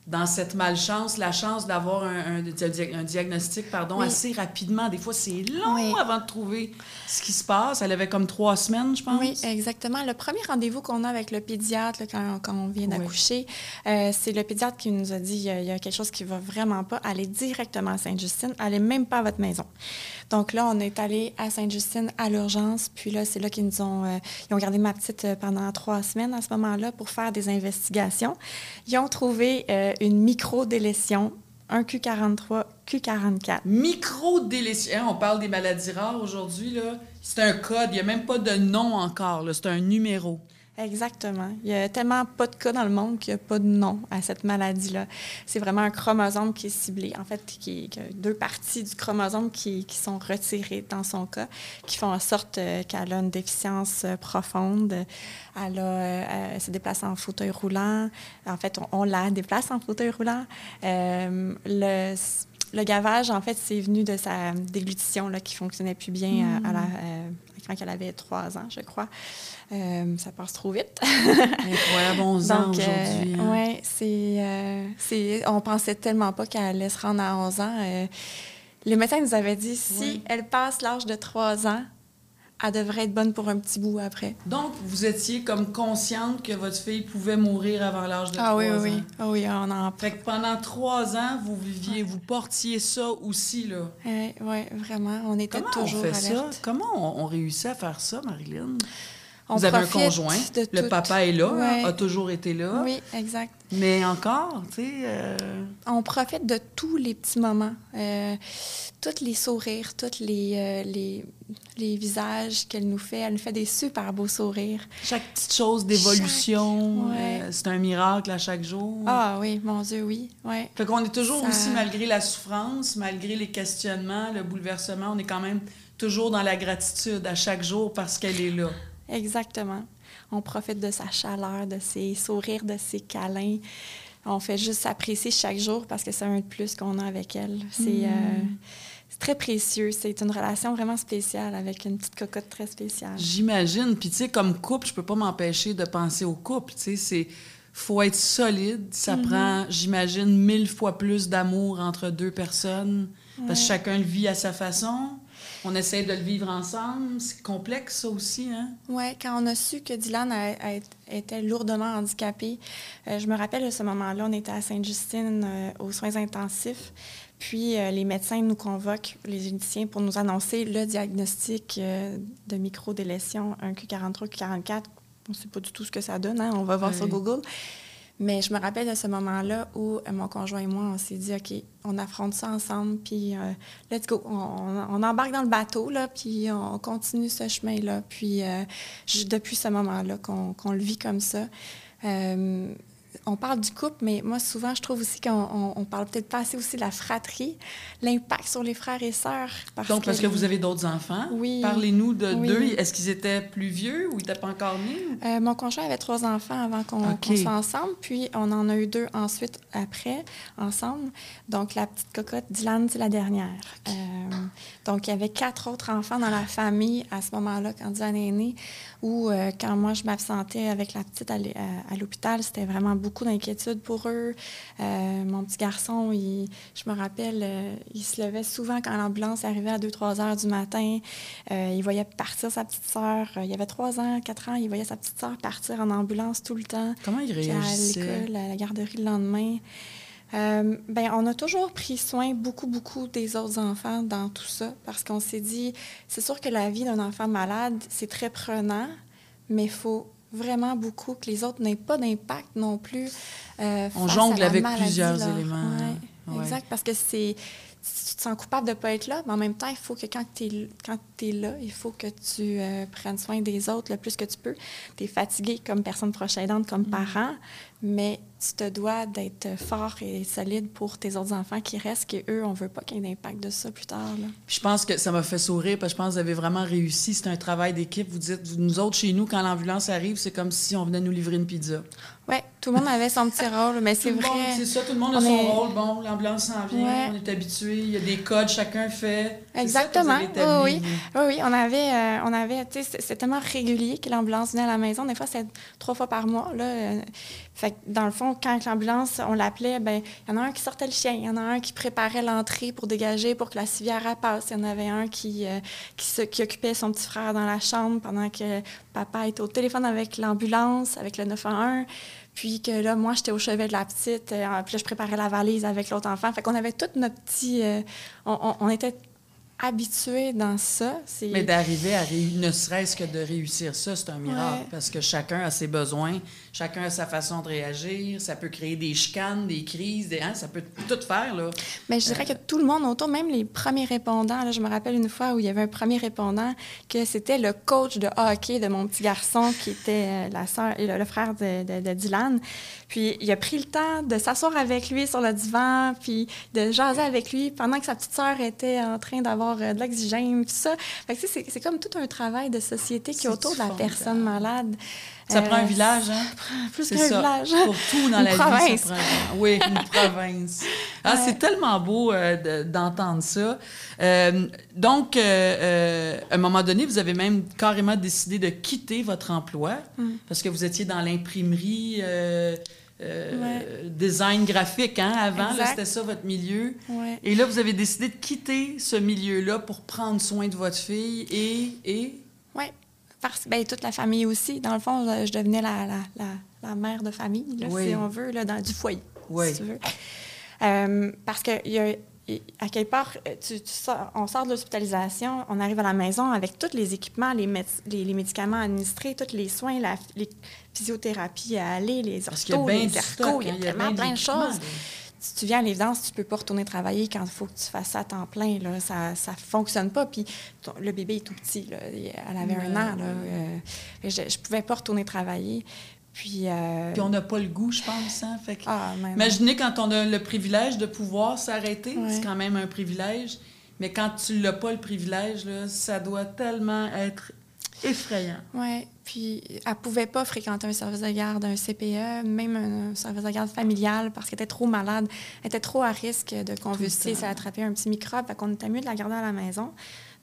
dans cette malchance la chance d'avoir un, un dia- un diagnostic pardon, Oui. assez rapidement. Des fois, c'est long Oui. avant de trouver ce qui se passe. Elle avait comme trois semaines, je pense. Oui, exactement. Le premier rendez-vous qu'on a avec le pédiatre là, quand, quand on vient Oui. d'accoucher, euh, c'est le pédiatre qui nous a dit il y, a- il y a quelque chose qui va vraiment pas. Allez directement à Sainte-Justine. Allez même pas à votre maison. Donc là, on est allé à Sainte-Justine à l'urgence. Puis là, c'est là qu'ils nous ont, euh, ils ont gardé ma petite euh, pendant trois semaines à ce moment-là pour faire des investigations. Ils ont trouvé euh, une microdélétion, un Q43, Q44. Micro-délicieux. Hein, on parle des maladies rares aujourd'hui. là. C'est un code. Il n'y a même pas de nom encore. C'est un numéro. Exactement. Il y a tellement pas de cas dans le monde qu'il n'y a pas de nom à cette maladie-là. C'est vraiment un chromosome qui est ciblé. En fait, qui, qui a deux parties du chromosome qui, qui sont retirées dans son cas, qui font en sorte euh, qu'elle a une déficience euh, profonde. Elle, a, euh, se déplace en fauteuil roulant. En fait, on, la déplace en fauteuil roulant. Le gavage, en fait, c'est venu de sa déglutition là, qui fonctionnait plus bien à- à la, euh, quand elle avait trois ans, je crois. Euh, ça passe trop vite. Incroyable, 11 ans aujourd'hui. hein. ouais, c'est, euh, on pensait tellement pas qu'elle allait se rendre à 11 ans. Euh, les médecins nous avaient dit, si Oui. elle passe l'âge de 3 ans, elle devrait être bonne pour un petit bout après. Donc, vous étiez comme consciente que votre fille pouvait mourir avant l'âge de ah, 3 oui, ans. oui, oui. Ah oui, on en Fait que pendant trois ans, vous viviez, vous portiez ça aussi, là. Oui, ouais, vraiment. On était Comment toujours on fait ça? alerte. Comment on, on réussit à faire ça, Marilyn? On vous avez un conjoint, de le tout. papa est là, Ouais. a toujours été là. Oui, exact. Mais encore, tu sais... euh, On profite de tous les petits moments, euh, tous les sourires, tous les, euh, les, les visages qu'elle nous fait. Elle nous fait des super beaux sourires. chaque petite chose d'évolution, Chaque- ouais. c'est un miracle à chaque jour. Ah oui, mon Dieu, oui. Ouais. Fait qu'on est toujours Ça- aussi, malgré la souffrance, malgré les questionnements, le bouleversement, on est quand même toujours dans la gratitude à chaque jour parce qu'elle est là. Exactement. On profite de sa chaleur, de ses sourires, de ses câlins. On fait juste apprécier chaque jour parce que c'est un de plus qu'on a avec elle. C'est Mm. euh, c'est très précieux. C'est une relation vraiment spéciale avec une petite cocotte très spéciale. J'imagine. Puis, tu sais, comme couple, je peux pas m'empêcher de penser au couple. Tu sais, c'est. faut être solide. Ça Mm-hmm. prend, j'imagine, mille fois plus d'amour entre deux personnes. Parce que chacun le vit à sa façon. On essaie de le vivre ensemble. C'est complexe, ça aussi, hein? Oui, quand on a su que Dylan a- a- était lourdement handicapé, euh, je me rappelle de ce moment-là, on était à Sainte-Justine euh, aux soins intensifs. Puis euh, les médecins nous convoquent, les généticiens, pour nous annoncer le diagnostic de microdélétion 1Q43, Q44. On ne sait pas du tout ce que ça donne, hein, on va voir sur Google. Mais je me rappelle de ce moment-là où euh, mon conjoint et moi, on s'est dit, OK, on affronte ça ensemble, puis euh, let's go. On, embarque dans le bateau, là, puis on continue ce chemin-là. Puis euh, depuis ce moment-là qu'on le vit comme ça. On parle du couple, mais moi, souvent, je trouve aussi qu'on on, on parle peut-être pas assez aussi de la fratrie, l'impact sur les frères et sœurs. Donc, parce que vous avez d'autres enfants. Oui. Parlez-nous de Oui. d'eux. Est-ce qu'ils étaient plus vieux ou ils n'étaient pas encore nés? Euh, mon conjoint avait trois enfants avant qu'on OK. qu'on soit ensemble, puis on en a eu deux ensuite après, ensemble. Donc, la petite cocotte, Dylan, c'est la dernière. Euh, donc, il y avait quatre autres enfants dans la famille à ce moment-là, quand Dylan est né, où euh, quand moi, je m'absentais avec la petite à l'hôpital, c'était vraiment beaucoup d'inquiétude pour eux. Euh, mon petit garçon, il- je me rappelle, euh, il se levait souvent quand l'ambulance arrivait à 2-3 heures du matin. Euh, il voyait partir sa petite sœur. Il avait 3 ans, 4 ans, il voyait sa petite sœur partir en ambulance tout le temps. Comment ils Puis à l'école, à la garderie le lendemain. Euh, ben, on a toujours pris soin beaucoup, beaucoup des autres enfants dans tout ça parce qu'on s'est dit, c'est sûr que la vie d'un enfant malade, c'est très prenant, mais il faut vraiment beaucoup que les autres n'aient pas d'impact non plus. euh, On face jongle à la avec maladie, plusieurs là. éléments. Ouais, Ouais. Exact, parce que c'est tu te sens coupable de ne pas être là, mais en même temps, il faut que quand tu es, quand es là, il faut que tu euh, prennes soin des autres le plus que tu peux. Tu es fatigué comme personne proche aidante, Mm. comme parent, mais tu te dois d'être fort et solide pour tes autres enfants qui restent, qui eux, on veut pas qu'il y ait d'impact de ça plus tard. Là. Puis je pense que ça m'a fait sourire parce que je pense que vous avez vraiment réussi. C'est un travail d'équipe. Vous dites, nous autres, chez nous, quand l'ambulance arrive, c'est comme si on venait nous livrer une pizza. Oui, tout le monde avait son petit rôle, mais c'est vrai. C'est ça, tout le monde a On son est- rôle. Bon, l'ambulance s'en vient, Ouais. on est habitué, il y a des codes, chacun fait. Exactement. Ça Oui, oui. Oui, oui, on avait, euh, on avait, c'est tellement régulier que l'ambulance venait à la maison. Des fois, c'est trois fois par mois. Là. Euh, Fait que, dans le fond, quand l'ambulance, on l'appelait, ben il y en a un qui sortait le chien, il y en a un qui préparait l'entrée pour dégager pour que la civière passe. Il y en avait un qui, euh, qui, se- qui occupait son petit frère dans la chambre pendant que papa était au téléphone avec l'ambulance, avec le 911. Puis que là, moi, j'étais au chevet de la petite. euh, puis là, je préparais la valise avec l'autre enfant. Fait qu'on avait tout notre petit... euh, on, on- on était habitués dans ça. C'est- Mais d'arriver à réu- ne serait-ce que de réussir ça, c'est un miracle. Ouais. Parce que chacun a ses besoins, chacun a sa façon de réagir. Ça peut créer des chicanes, des crises, des, hein, ça peut tout faire. Là. Mais je dirais que tout le monde autour, même les premiers répondants, là, je me rappelle une fois où il y avait un premier répondant que c'était le coach de hockey de mon petit garçon qui était euh, la sœur et le, le frère de, de- de Dylan. Puis il a pris le temps de s'asseoir avec lui sur le divan, puis de jaser avec lui pendant que sa petite sœur était en train d'avoir euh, de l'oxygène, tout ça. Fait que, c'est c'est comme tout un travail de société qui est autour de la personne malade. Ça Euh, prend un village, hein? Plus qu'un village. Pour tout dans Une la vie, province. ça prend... Oui, une province. Ah, Ouais. C'est tellement beau euh, de- d'entendre ça. Euh, donc, euh, euh, à un moment donné, vous avez même carrément décidé de quitter votre emploi Mm. parce que vous étiez dans l'imprimerie, euh, euh, Ouais. design graphique, hein, avant. C'était ça votre milieu. Ouais. Et là, vous avez décidé de quitter ce milieu-là pour prendre soin de votre fille et... et... Oui. Parce ben, toute la famille aussi. Dans le fond, je, je devenais la, la, la, la mère de famille, là, Oui. si on veut, là, dans, du foyer, Oui. si tu veux. Euh, parce que y a, à quelque part, euh, tu, tu sors- on sort de l'hospitalisation, on arrive à la maison avec tous les équipements, les, les, les médicaments administrés, tous les soins, la les physiothérapies à aller, les y a orthos, les ercos, stock, il y a tellement plein de choses. Si tu viens à l'évidence, tu peux pas retourner travailler quand il faut que tu fasses ça à temps plein. Là. Ça ça fonctionne pas. Puis ton- le bébé est tout petit. Là. Elle avait un an. Là. Euh, je, je pouvais pas retourner travailler. Puis... euh, Puis on n'a pas le goût, je pense. Hein? Fait que- ah. Imaginez quand on a le privilège de pouvoir s'arrêter, Ouais. c'est quand même un privilège. Mais quand tu l'as pas le privilège, là, ça doit tellement être effrayant. Oui, puis elle pouvait pas fréquenter un service de garde, un CPE, même un service de garde familial parce qu'elle était trop malade. Elle était trop à risque de convulser elle attrapait un petit microbe. Fait qu'on était mieux de la garder à la maison.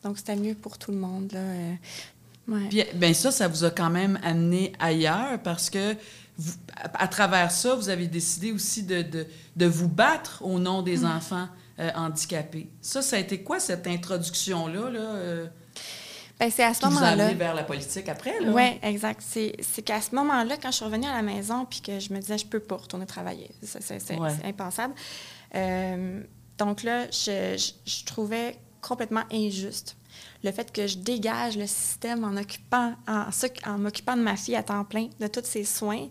Donc, c'était mieux pour tout le monde. Là. euh, ouais. Puis ben ça, ça vous a quand même amené ailleurs parce que vous- à, à travers ça, vous avez décidé aussi de, de, de vous battre au nom des enfants euh, handicapés. Ça, ça a été quoi cette introduction-là? Là, euh, c'est à ce vous a moment-là. amené vers la politique après? Là? Oui, exact. C'est c'est qu'à ce moment-là, quand je suis revenue à la maison, puis que je me disais, je peux pas retourner travailler. C'est Ouais. impensable. Euh, donc là, je, je- je trouvais complètement injuste le fait que je dégage le système en occupant, en, en m'occupant de ma fille à temps plein, de tous ses soins,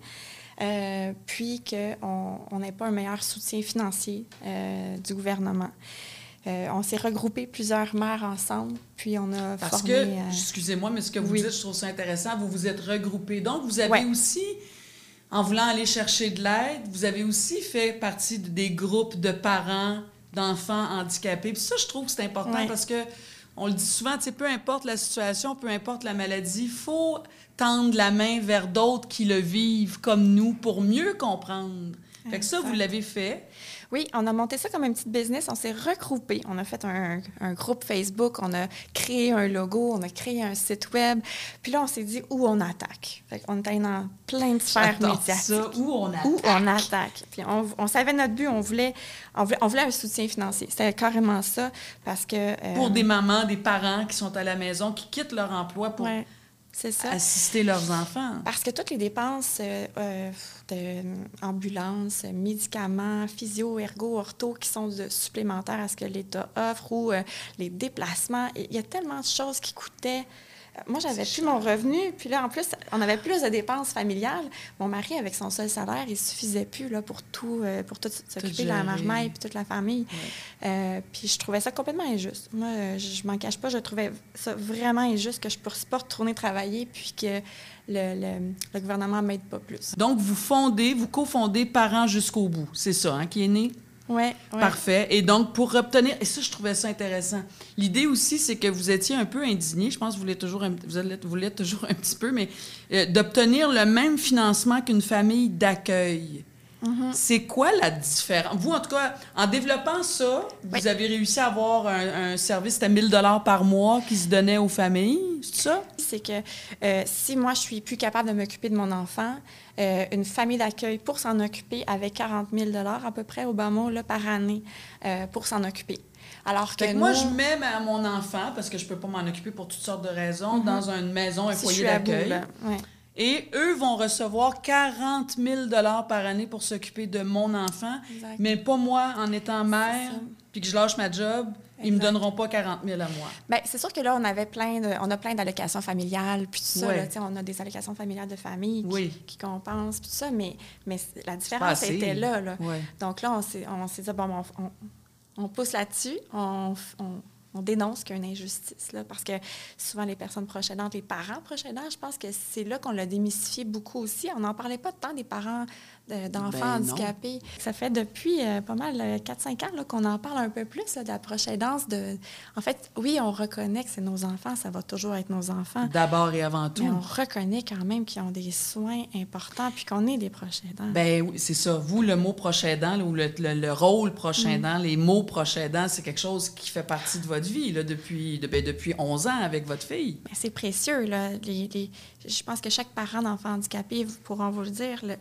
euh, puis qu'on on n'ait pas un meilleur soutien financier euh, du gouvernement. Euh, on s'est regroupé plusieurs mères ensemble, puis on a Parce formé... que, euh, excusez-moi, mais ce que vous oui. dites, je trouve ça intéressant. Vous vous êtes regroupés. Donc, vous avez Ouais. aussi, en voulant aller chercher de l'aide, vous avez aussi fait partie de- des groupes de parents d'enfants handicapés. Puis ça, je trouve que c'est important Ouais. parce que on le dit souvent, peu importe la situation, peu importe la maladie, il faut tendre la main vers d'autres qui le vivent comme nous pour mieux comprendre. Fait que ça, vous l'avez fait. Oui, on a monté ça comme un petit business. On s'est regroupés. On a fait un, un groupe Facebook. On a créé un logo. On a créé un site web. Puis là, on s'est dit où on attaque? Fait on était dans plein de sphères médiatiques. ça. Où on a Où on attaque. Puis on, on savait notre but. On voulait, on voulait, on voulait un soutien financier. C'était carrément ça parce que... euh, pour des mamans, des parents qui sont à la maison, qui quittent leur emploi pour ouais, c'est ça. assister leurs enfants. Parce que toutes les dépenses euh, euh, d'ambulance, médicaments, physio, ergo, ortho qui sont supplémentaires à ce que l'État offre ou euh, les déplacements, il y a tellement de choses qui coûtaient. Moi, j'avais plus mon revenu, puis là, en plus, on avait plus de dépenses familiales. Mon mari, avec son seul salaire, il suffisait plus là, pour tout, euh, pour tout s'occuper de la marmaille puis toute la famille. Euh, puis je trouvais ça complètement injuste. Moi, euh, je, je m'en cache pas, je trouvais ça vraiment injuste que je ne puisse pas retourner travailler puis que le, le, le gouvernement m'aide pas plus. Donc, vous fondez, vous cofondez Parents jusqu'au bout. C'est ça, hein, qui est né? Ouais, ouais. Parfait. Et donc, pour obtenir... Et ça, je trouvais ça intéressant. L'idée aussi, c'est que vous étiez un peu indigné. Je pense que vous l'êtes toujours, un- vous l'êtes, toujours un petit peu, mais euh, d'obtenir le même financement qu'une famille d'accueil. Mhm. C'est quoi la différence? Vous, en tout cas, en développant ça, vous avez réussi à avoir un, un service, c'était 1000 dollars par mois qui se donnait aux familles, c'est ça? C'est que euh, si moi, je suis plus capable de m'occuper de mon enfant, euh, une famille d'accueil pour s'en occuper avait 40 000 à peu près au bas mot là, par année euh, pour s'en occuper. Alors que, moi, nous, je mets ma- mon enfant, parce que je peux pas m'en occuper pour toutes sortes de raisons, dans une maison, un Mhm. si foyer d'accueil. ouais. Et eux vont recevoir 40 000 par année pour s'occuper de mon enfant, Exact. mais pas moi en étant mère, puis que je lâche ma job, ils me Exact. donneront pas 40 000 à moi. Bien, c'est sûr que là, on avait plein de, on a plein d'allocations familiales, puis tout ça. Là, on a des allocations familiales de famille qui, Oui. qui compensent, puis tout ça, mais, mais la différence était là. là. Donc là, on s'est, on s'est dit, bon, on, on, on pousse là-dessus, on, on, on dénonce qu'il y a une injustice, parce que souvent, les personnes proches les parents proches je pense que c'est là qu'on l'a démystifié beaucoup aussi. On n'en parlait pas tant des parents d'enfants Ben non. handicapés. Ça fait depuis euh, pas mal euh, 4-5 ans là, qu'on en parle un peu plus là, de la proche aidance. De... En fait, oui, on reconnaît que c'est nos enfants, ça va toujours être nos enfants. D'abord et avant tout. Mais on reconnaît quand même qu'ils ont des soins importants puis qu'on est des proches aidants. Ben oui, c'est ça. Vous, le mot proche aidant, ou le, le- le rôle proche Mm. aidant, les mots proche aidant, c'est quelque chose qui fait partie de votre vie là, depuis, de- ben, depuis 11 ans avec votre fille. Ben, c'est précieux. Là. Les- les- Je pense que chaque parent d'enfant handicapé pourra vous le dire. le-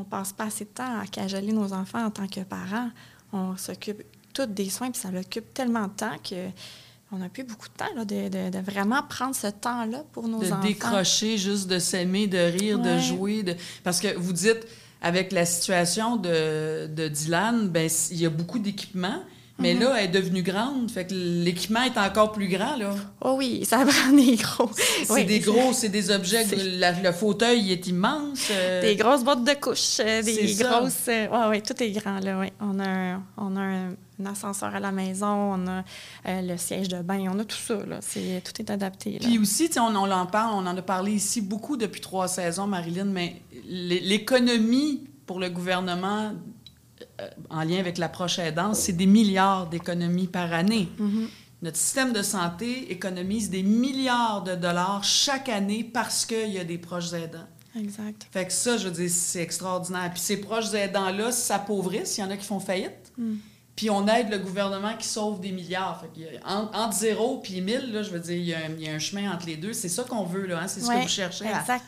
On passe pas assez de temps à cajoler nos enfants en tant que parents. On s'occupe toutes des soins, puis ça l'occupe tellement de temps que on n'a plus beaucoup de temps là, de, de- de vraiment prendre ce temps-là pour nos de enfants. décrocher, juste de s'aimer, de rire, de jouer. De... Parce que vous dites, avec la situation de, de Dylan, ben, il y a beaucoup d'équipements, mais Mhm. là, elle est devenue grande, fait que l'équipement est encore plus grand, là. Oh oui, ça prend des gros. C'est Oui, des gros, c'est des objets, la- le fauteuil il est immense. euh, Des grosses boîtes de couches, euh, des grosses. euh, ouais, ouais, tout est grand, là, ouais. On a, un, on a un, un ascenseur à la maison, on a euh, le siège de bain, on a tout ça, là. Tout est adapté, là. Puis aussi, on, on en parle, on en a parlé ici beaucoup depuis trois saisons, Marilyn, mais l'é- l'économie pour le gouvernement en lien avec l'approche aidante, c'est des milliards d'économies par année. Mhm. Notre système de santé économise des milliards de dollars chaque année parce qu'il y a des proches aidants. Exact. Fait que ça, je veux dire, c'est extraordinaire. Puis ces proches aidants-là s'appauvrissent, il y en a qui font faillite. Mm. Puis on aide le gouvernement qui sauve des milliards. Fait a- entre, entre zéro puis mille, là, je veux dire, il y, a un, il y a un chemin entre les deux. C'est ça qu'on veut, là. hein? C'est ce que Ouais, vous cherchez à, faire,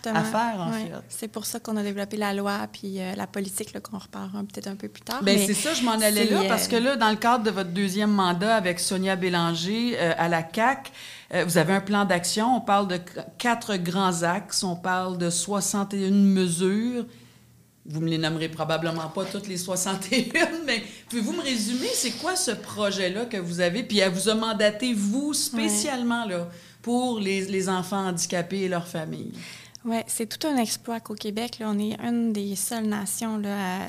en Ouais. fait. C'est pour ça qu'on a développé la loi puis euh, la politique, qu'on reparlera peut-être un peu plus tard. Ben mais c'est ça, je m'en allais là, euh, parce que là, dans le cadre de votre deuxième mandat avec Sonia Bélanger euh, à la CAC, euh, vous avez un plan d'action. On parle de qu- quatre grands axes. On parle de 61 mesures. Vous me les nommerez probablement pas toutes les 61, mais pouvez-vous me résumer, c'est quoi ce projet-là que vous avez? Puis elle vous a mandaté, vous, spécialement, là, pour les, les enfants handicapés et leurs familles? Oui, c'est tout un exploit qu'au Québec, là, on est une des seules nations. Là, à...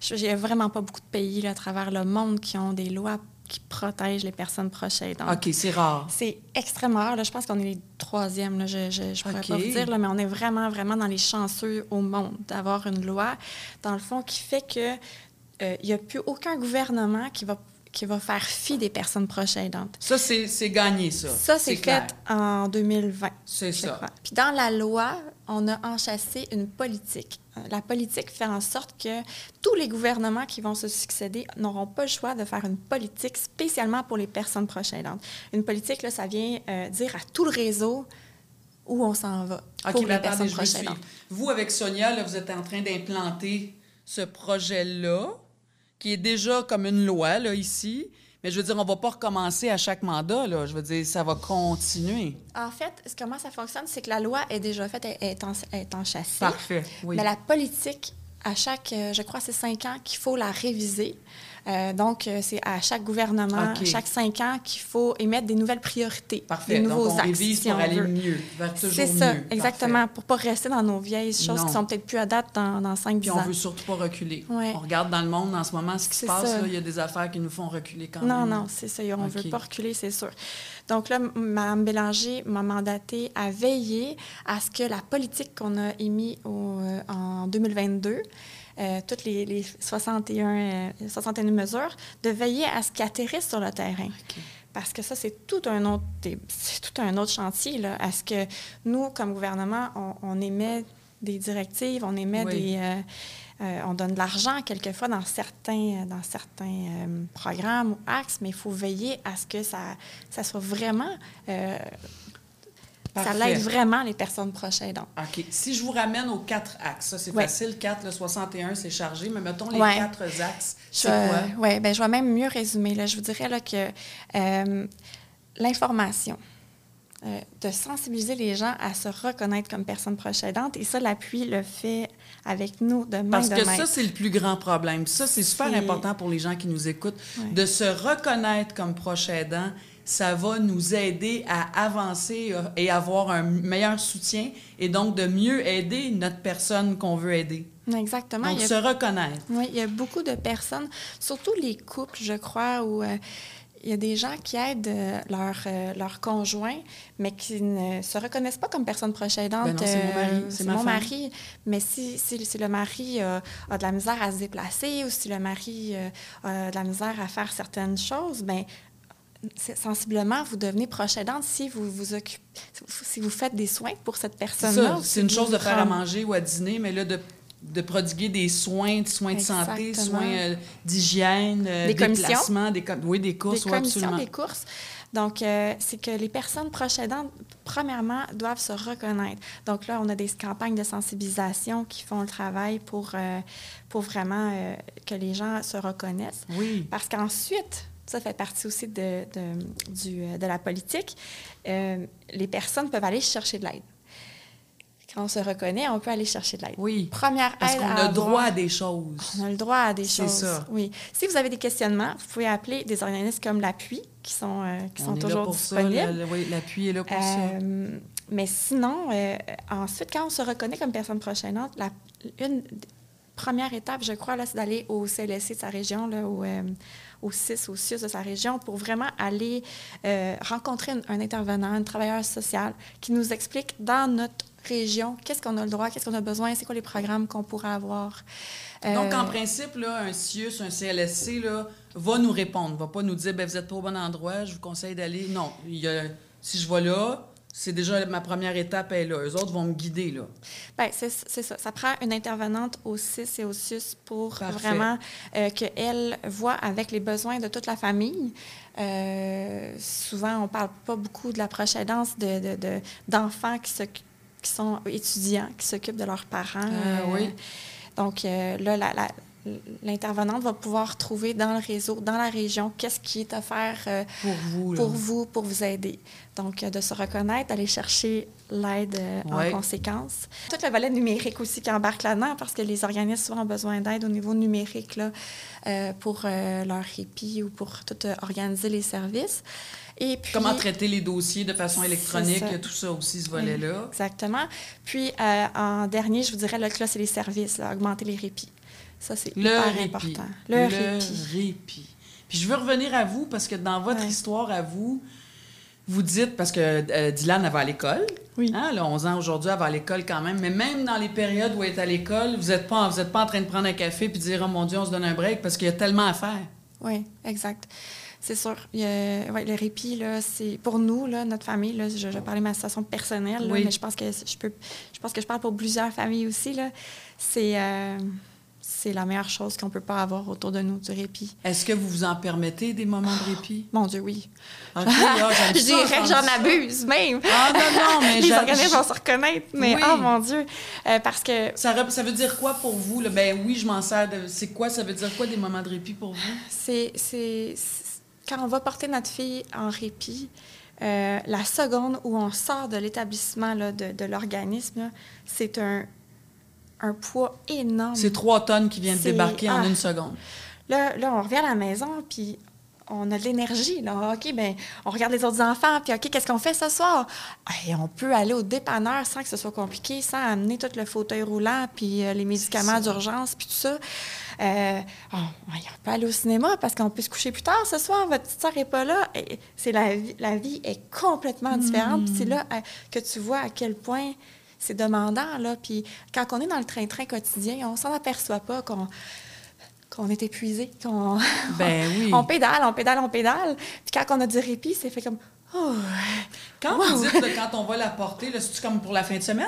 je- Il n'y a vraiment pas beaucoup de pays là, à travers le monde qui ont des lois qui protègent les personnes proches aidantes. OK, c'est rare. C'est extrêmement rare. Là, je pense qu'on est les troisièmes. Là, je ne pourrais OK. pas vous dire, là, mais on est vraiment, vraiment dans les chanceux au monde d'avoir une loi, dans le fond, qui fait que euh, il n'y a plus aucun gouvernement qui va, qui va faire fi des personnes proches aidantes. Ça, c'est gagné, ça. Ça, c'est fait en 2020. C'est ça. crois. Puis dans la loi, on a enchâssé une politique. Euh, La politique fait en sorte que tous les gouvernements qui vont se succéder n'auront pas le choix de faire une politique spécialement pour les personnes proches aidantes. Une politique, là, ça vient euh, dire à tout le réseau où on s'en va pour les personnes proches aidantes. Vous, avec Sonia, là, vous êtes en train d'implanter ce projet-là, qui est déjà comme une loi, là, ici. Mais je veux dire, on va pas recommencer à chaque mandat, là. Je veux dire, ça va continuer. En fait, comment ça fonctionne, c'est que la loi est déjà faite, elle est, en, elle est enchâssée. Parfait, oui. Mais la politique, à chaque, euh, je crois, c'est cinq ans qu'il faut la réviser. Euh, donc, euh, c'est à chaque gouvernement, OK. chaque cinq ans, qu'il faut émettre des nouvelles priorités, Parfait. des Donc, nouveaux on axes, si pour on aller veut. mieux, vers toujours C'est ça, mieux. exactement, Parfait. pour pas rester dans nos vieilles choses Non. qui sont peut-être plus à date dans, dans 5-10 Puis on ans. veut surtout pas reculer. Ouais. On regarde dans le monde en ce moment ce qui se passe. Il y a des affaires qui nous font reculer quand Non, même. non, c'est ça. On ne OK. veut pas reculer, c'est sûr. Donc là, Mme Bélanger m'a mandaté à veiller à ce que la politique qu'on a émise au, euh, en 2022, euh, toutes les, les 61, euh, 61 mesures, de veiller à ce qu'elles atterrissent sur le terrain. Parce que ça, c'est tout un autre, c'est tout un autre chantier. Là. À ce que nous, comme gouvernement, on, on émet des directives, on émet Oui. des... euh, euh, on donne de l'argent quelquefois dans certains, dans certains euh, programmes ou axes, mais il faut veiller à ce que ça, ça soit vraiment... ça l'aide vraiment les personnes proches aidantes. OK. Si je vous ramène aux quatre axes, ça, c'est Ouais. facile. 4, le 61, c'est chargé, mais mettons les Ouais. quatre axes. C'est quoi? ouais, ben, je vais même mieux résumer. Là. Je vous dirais là, que euh, l'information, euh, de sensibiliser les gens à se reconnaître comme personnes proches aidantes, et ça, l'appui le fait avec nous de main Parce de que main. ça, c'est le plus grand problème. Ça, c'est super important pour les gens qui nous écoutent. De se reconnaître comme proche aidant, ça va nous aider à avancer euh, et avoir un meilleur soutien et donc de mieux aider notre personne qu'on veut aider. Exactement. Donc, Il y a- se reconnaître. Oui, il y a beaucoup de personnes, surtout les couples, je crois, où euh, il y a des gens qui aident euh, leur, euh, leur conjoint, mais qui ne se reconnaissent pas comme personne proche aidante. Ben c'est mon mari, Euh, c'est mon femme. mari. Mais si, si, si le mari a de la misère à se déplacer ou si le mari a de la misère à faire certaines choses, ben sensiblement, vous devenez proche aidante si vous vous occupez, si vous faites des soins pour cette personne-là. si C'est une chose de faire à manger ou à dîner, mais là, de, de prodiguer des soins, des soins de santé, soins euh, d'hygiène, euh, Des déplacements, des, com- oui, des courses, des oui, commissions, absolument. des courses. Donc, euh, c'est que les personnes proches aidantes, premièrement, doivent se reconnaître. Donc là, on a des campagnes de sensibilisation qui font le travail pour, pour vraiment que les gens se reconnaissent. Oui. Parce qu'ensuite, ça fait partie aussi de, de, du, euh, de la politique, euh, les personnes peuvent aller chercher de l'aide. Quand on se reconnaît, on peut aller chercher de l'aide. Oui. Première Parce aide qu'on a avoir- droit à des choses. On a le droit à des C'est choses. ça. Oui. Si vous avez des questionnements, vous pouvez appeler des organismes comme l'Appui, qui sont, euh, qui On sont est là toujours pour ça. disponibles. le- le- oui, l'appui est là pour ça. Mais sinon, ensuite, quand on se reconnaît comme personne prochaine, la, une première étape, je crois, là, c'est d'aller au CLSC de sa région, là, euh, au CIS, au CIUS de sa région, pour vraiment aller euh, rencontrer un, un intervenant, un travailleur social, qui nous explique dans notre région qu'est-ce qu'on a le droit, qu'est-ce qu'on a besoin, c'est quoi les programmes qu'on pourrait avoir. Donc, Euh, en principe, là, un CIUS, un CLSC, là, va nous répondre, va pas nous dire ben, vous êtes pas au bon endroit, je vous conseille d'aller. Non, il y a- si je vais là, c'est déjà ma première étape est là. Eux autres vont me guider là. Ben, c'est c'est ça. Ça prend une intervenante au CIS et au CIUS pour Parfait. vraiment euh, qu'elle voit avec les besoins de toute la famille. Euh, souvent, on parle pas beaucoup de la proche aidance de, de- de- d'enfants qui, s'occupent- qui sont étudiants, qui s'occupent de leurs parents. Ah, oui. Donc, euh, là, la- la- l'intervenante va pouvoir trouver dans le réseau, dans la région, qu'est-ce qui est offert euh, Pour vous. Là. pour vous, pour vous aider. Donc, euh, de se reconnaître, d'aller chercher l'aide euh, Ouais. en conséquence. Tout le volet numérique aussi qui embarque là-dedans, parce que les organismes souvent ont besoin d'aide au niveau numérique là, pour leur répit ou pour tout organiser les services. Et puis, Comment traiter les dossiers de façon électronique, ça. tout ça aussi, ce volet-là. Exactement. Puis, euh, en dernier, je vous dirais, là, là, c'est les services, là, augmenter les répits. Ça, c'est Le hyper répit. important. Le, répit. répit. Puis je veux revenir à vous, parce que dans votre Ouais. histoire à vous, vous dites, parce que euh, Dylan, elle va à l'école. Oui. Hein, elle a 11 ans aujourd'hui, elle va à l'école quand même. Mais même dans les périodes où elle est à l'école, vous n'êtes pas, vous êtes pas en train de prendre un café puis de dire, oh mon Dieu, on se donne un break, parce qu'il y a tellement à faire. Oui, exact. C'est sûr. Il y a- ouais, le répit, là, c'est pour nous, là, notre famille. Là, je, je parlais de ma situation personnelle, là, Oui. mais je pense que je peux, je pense que je parle pour plusieurs familles aussi. Là. C'est, euh, c'est la meilleure chose qu'on peut pas avoir autour de nous, du répit. Est-ce que vous vous en permettez des moments de répit? Mon Dieu, oui. Là, j'aime je dirais que j'en abuse même. Ah non, non, mais Les organismes vont se reconnaître, mais Oui. oh mon Dieu, Euh, parce que Ça, ça veut dire quoi pour vous? Là? Ben oui, je m'en sers. De... C'est quoi? Ça veut dire quoi des moments de répit pour vous? c'est, c'est, c'est- quand on va porter notre fille en répit, euh, la seconde où on sort de l'établissement de, de l'organisme, c'est un, un poids énorme. C'est trois tonnes qui viennent débarquer en ah. une seconde. Là, là, on revient à la maison, puis on a de l'énergie. Là. OK, ben, on regarde les autres enfants, puis OK, qu'est-ce qu'on fait ce soir? Hey, on peut aller au dépanneur sans que ce soit compliqué, sans amener tout le fauteuil roulant, puis euh, les médicaments d'urgence, puis tout ça. Euh, on, on peut aller au cinéma parce qu'on peut se coucher plus tard ce soir. Votre petite soeur n'est pas là. Et c'est la, vie, la vie est complètement différente. Puis c'est là euh, que tu vois à quel point c'est demandant. Là. Puis quand on est dans le train-train quotidien, on s'en aperçoit pas qu'on qu'on est épuisé, qu'on Ben oui. on pédale, on pédale, on pédale. Puis quand on a du répit, c'est fait comme oh. Quand Wow. vous dites là, quand on va la porter, là, c'est-tu comme pour la fin de semaine?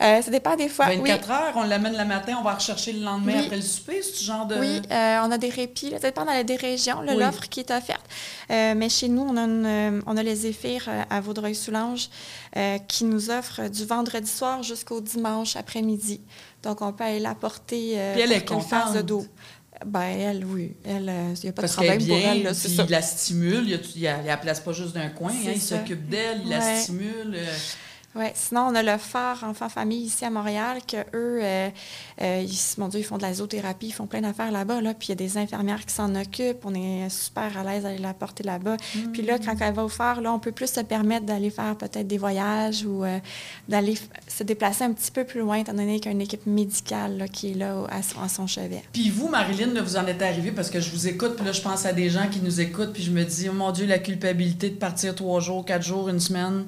Euh, ça dépend des fois. Oui. 24 heures, on l'amène le matin, on va rechercher le lendemain Oui. après le souper, c'est genre de... Oui, euh, on a des répits. là. Ça dépend dans des régions, Oui. l'offre qui est offerte. Euh, mais chez nous, on a, une, on a les Zéphyrs à Vaudreuil-Soulanges qui nous offre du vendredi soir jusqu'au dimanche après-midi. Donc, on peut aller la porter euh, Puis elle est pour qu'elle fasse de dos. Ben, elle, oui. Elle, il n'y a pas de Parce est problème pour elle. là, ça. il la stimule, il, il la place pas juste d'un coin, hein, il s'occupe d'elle, il la stimule. euh, Ouais. Sinon, on a le phare enfant-famille ici à Montréal, que eux, euh, euh, ils, mon Dieu, ils font de la zoothérapie, ils font plein d'affaires là-bas. Là, puis il y a des infirmières qui s'en occupent. On est super à l'aise d'aller la porter là-bas. Puis là, quand elle va au phare, là, on peut plus se permettre d'aller faire peut-être des voyages ou euh, d'aller se déplacer un petit peu plus loin, étant donné qu'il y a une équipe médicale là, qui est là à son, à son chevet. Puis vous, Marilyn, là, vous en êtes arrivée parce que je vous écoute, puis là, je pense à des gens qui nous écoutent, puis je me dis, oh mon Dieu, la culpabilité de partir trois jours, quatre jours, une semaine.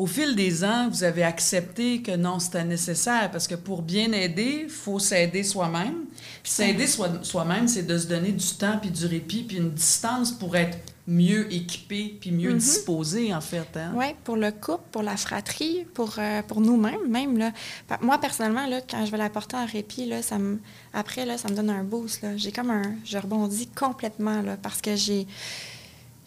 Au fil des ans, vous avez accepté que non, c'était nécessaire parce que pour bien aider, il faut s'aider soi-même. Puis s'aider soi- soi-même, c'est de se donner du temps, puis du répit, puis une distance pour être mieux équipé, puis mieux Mhm. disposé, en fait. Hein? Oui, pour le couple, pour la fratrie, pour, euh, pour nous-mêmes même. Là. Moi, personnellement, là, quand je vais la porter en répit, là, ça me, après, là, ça me donne un boost. Là. J'ai comme un... Je rebondis complètement là, parce que j'ai...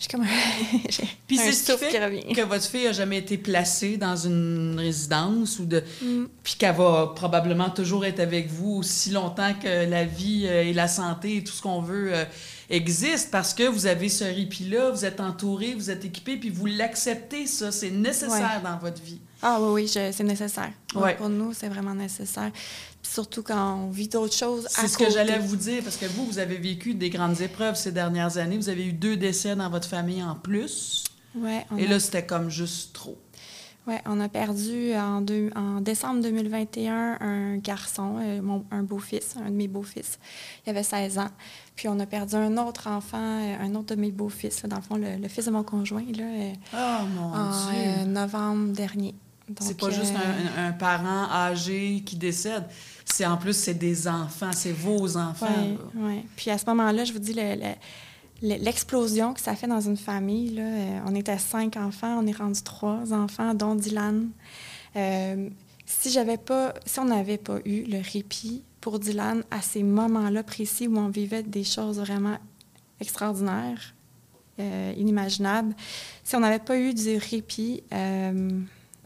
J'ai comme Puis c'est ce qui souffle fait qui revient. que votre fille a jamais été placée dans une résidence ou de Mm. puis qu'elle va probablement toujours être avec vous aussi longtemps que la vie euh, et la santé et tout ce qu'on veut euh, existe parce que vous avez ce répit-là, vous êtes entouré, vous êtes équipé, puis vous l'acceptez, ça. C'est nécessaire dans votre vie. Ah oui, oui, c'est nécessaire. Ouais. Pour nous, c'est vraiment nécessaire. Surtout quand on vit d'autres choses C'est ce que j'allais vous dire, parce que vous, vous avez vécu des grandes épreuves ces dernières années. Vous avez eu deux décès dans votre famille en plus. Ouais, Et a- là, c'était comme juste trop. Ouais, on a perdu en, deux- en décembre 2021 un garçon, euh, mon- un beau-fils, un de mes beaux-fils. Il avait 16 ans. Puis on a perdu un autre enfant, euh, un autre de mes beaux-fils, dans le fond, le, le fils de mon conjoint, là, euh, Oh mon en Dieu! novembre dernier. c'est pas juste un, un parent âgé qui décède. C'est en plus, c'est des enfants, c'est vos enfants. Oui, oui. Puis à ce moment-là, je vous dis, le- le- le- l'explosion que ça fait dans une famille, là, euh, on était cinq enfants, on est rendu trois enfants, dont Dylan. Euh, si j'avais pas, si on n'avait pas eu le répit pour Dylan à ces moments-là précis où on vivait des choses vraiment extraordinaires, euh, inimaginables, si on n'avait pas eu du répit,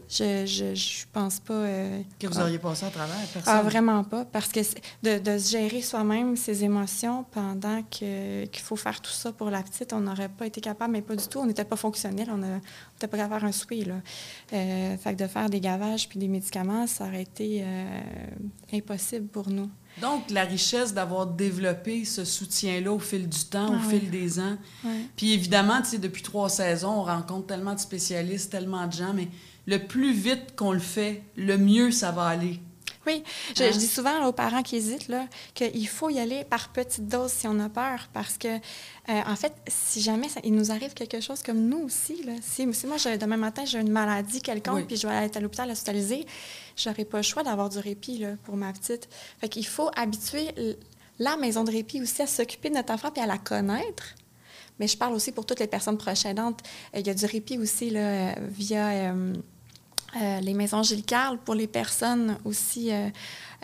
je, je, je pense pas. euh, Que vous auriez passé à travers, personne? ah, vraiment pas. Parce que de, de se gérer soi-même ses émotions pendant qu'il faut faire tout ça pour la petite, on n'aurait pas été capable, mais pas du tout. On n'était pas fonctionnel. On n'était pas capable de faire un souper. Là. Euh, fait que de faire des gavages puis des médicaments, ça aurait été euh, impossible pour nous. Donc, la richesse d'avoir développé ce soutien-là au fil du temps, au Ah oui. fil des ans. Puis évidemment, tu sais, depuis trois saisons, on rencontre tellement de spécialistes, tellement de gens, mais le plus vite qu'on le fait, le mieux ça va aller. Oui, je, Hein? je dis souvent là, aux parents qui hésitent là, qu'il faut y aller par petites doses si on a peur. Parce que, euh, en fait, si jamais ça- il nous arrive quelque chose comme nous aussi, là, si, si moi, je- demain matin, j'ai une maladie quelconque, Oui. puis je vais aller à l'hôpital hospitalisé, j'aurais pas le choix d'avoir du répit là, pour ma petite. Fait qu'il faut habituer la maison de répit aussi à s'occuper de notre enfant puis à la connaître. Mais je parle aussi pour toutes les personnes proches aidantes. Euh, Il y a du répit aussi là, euh, via euh, euh, les maisons Gilles Carle pour les personnes aussi euh,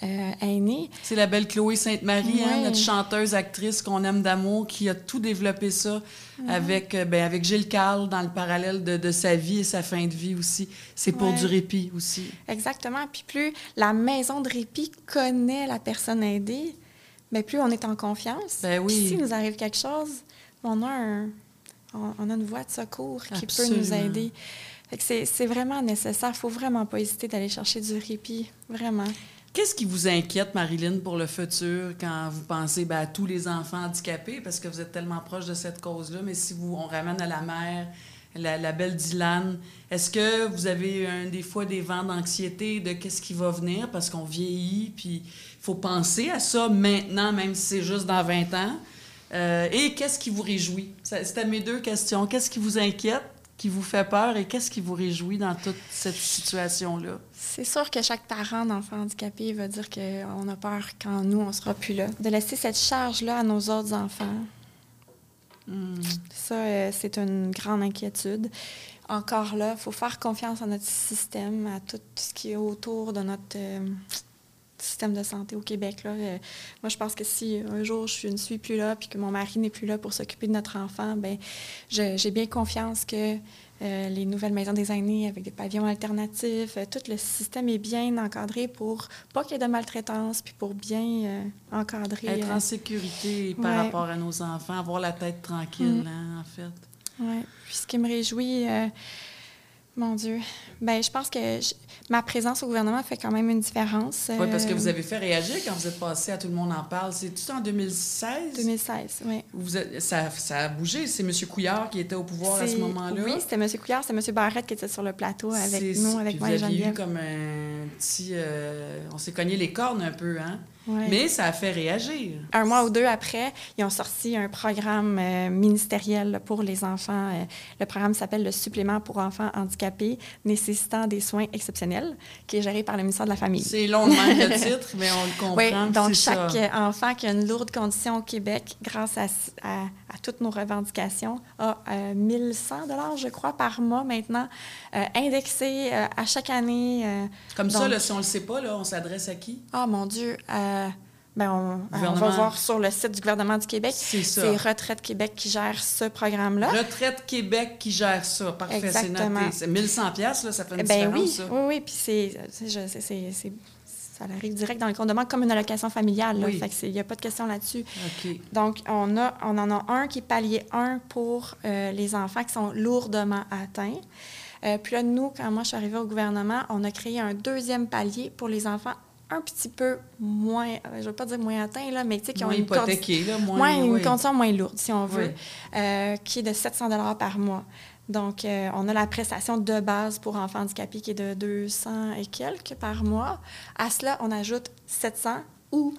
euh, aînées. C'est la belle Chloé Sainte-Marie, hein, notre chanteuse, actrice qu'on aime d'amour, qui a tout développé ça avec, euh, ben, avec Gilles Carle dans le parallèle de, de sa vie et sa fin de vie aussi. C'est pour du répit aussi. Exactement. Puis plus la maison de répit connaît la personne aidée, mais plus on est en confiance. Ben oui. Puis s'il nous arrive quelque chose, on a, un- on, on a une voie de secours qui peut nous aider. C'est, vraiment nécessaire. Il faut vraiment pas hésiter d'aller chercher du répit. Vraiment. Qu'est-ce qui vous inquiète, Marilyn, pour le futur quand vous pensez ben, à tous les enfants handicapés, parce que vous êtes tellement proche de cette cause-là, mais si on ramène à la mère, la, belle Dylan, est-ce que vous avez des fois des vents d'anxiété de qu'est-ce qui va venir? Parce qu'on vieillit, puis il faut penser à ça maintenant, même si c'est juste dans 20 ans? Euh, et qu'est-ce qui vous réjouit? C'était mes deux questions. Qu'est-ce qui vous inquiète, qui vous fait peur, et qu'est-ce qui vous réjouit dans toute cette situation-là? C'est sûr que chaque parent d'enfant handicapé va dire qu'on a peur quand nous, on sera plus là. De laisser cette charge-là à nos autres enfants, ça, euh, c'est une grande inquiétude. Encore là, il faut faire confiance à notre système, à tout ce qui est autour de notre euh, système de santé au Québec. Là. Euh, moi, je pense que si un jour je ne suis plus là, puis que mon mari n'est plus là pour s'occuper de notre enfant, ben, j'ai bien confiance que euh, les nouvelles maisons des aînés avec des pavillons alternatifs, euh, tout le système est bien encadré pour pas qu'il y ait de maltraitance, puis pour bien encadrer. Être en sécurité par ouais. rapport à nos enfants, avoir la tête tranquille, Mm. hein, en fait. Oui. Puis ce qui me réjouit, mon Dieu, ben je pense que je- ma présence au gouvernement fait quand même une différence. Oui, parce que Euh, vous avez fait réagir quand vous êtes passé à Tout le monde en parle. C'est-tu en 2016? 2016, oui. Vous êtes- ça, ça a bougé. C'est M. Couillard qui était au pouvoir à ce C'est- moment-là? Oui, c'était M. Couillard, c'est M. Barrette qui était sur le plateau avec C'est- nous, avec puis moi vous et aviez eu comme un petit... euh, on s'est cogné les cornes un peu, hein? Ouais. Mais ça a fait réagir. Un mois ou deux après, ils ont sorti un programme euh, ministériel pour les enfants. Euh, le programme s'appelle le Supplément pour enfants handicapés nécessitant des soins exceptionnels, qui est géré par le ministère de la Famille. C'est long de le titre, mais on le comprend. Oui, donc chaque ça. euh, enfant qui a une lourde condition au Québec, grâce à, à- à toutes nos revendications, a euh, 1100 dollars, je crois, par mois maintenant, indexé à chaque année. Comme ça, là, si on le sait pas, là, on s'adresse à qui? Ah, mon Dieu! Euh, ben, on, on va voir sur le site du gouvernement du Québec. C'est ça. C'est Retraite Québec qui gère ce programme-là. Retraite Québec qui gère ça. Parfait, c'est Exactement. noté. C'est 1100 pièces là, ça fait une Ben différence, oui, ça. oui, oui. Puis c'est, ça arrive direct dans le compte de banque comme une allocation familiale. là. Oui. Fait que c'est- il n'y a pas de question là-dessus. OK. Donc, on, a, on en a un qui est palier 1 pour euh, les enfants qui sont lourdement atteints. Euh, puis là, nous, quand moi je suis arrivée au gouvernement, on a créé un deuxième palier pour les enfants un petit peu moins, euh, je ne veux pas dire moins atteints, là, mais tu sais, qui ont une, condi- hypothéqué, là, moins... moins- une oui. condition moins lourde, si on veut, Oui. euh, qui est de 700 par mois. Donc, euh, on a la prestation de base pour enfants handicapés qui est de 200 et quelques par mois. À cela, on ajoute 700 ou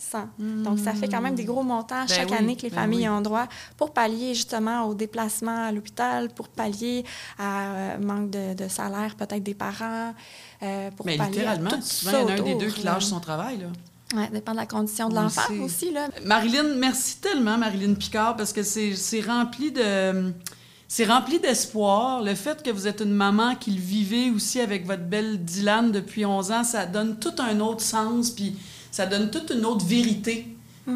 1100. Donc, ça fait quand même des gros montants Ben chaque oui, année que les ben familles oui. ont droit pour pallier justement au déplacement à l'hôpital, pour pallier à euh, manque de, de salaire peut-être des parents, euh, pour Mais pallier à littéralement, tout souvent, ça il y en a un des deux qui lâche son travail, là. Ouais, dépend de la condition de l'enfant aussi, là. Marilyn, merci tellement, Marilyn Picard, parce que c'est c'est rempli de. C'est rempli d'espoir. Le fait que vous êtes une maman qui le vivez aussi avec votre belle Dylan depuis 11 ans, ça donne tout un autre sens, puis ça donne toute une autre vérité.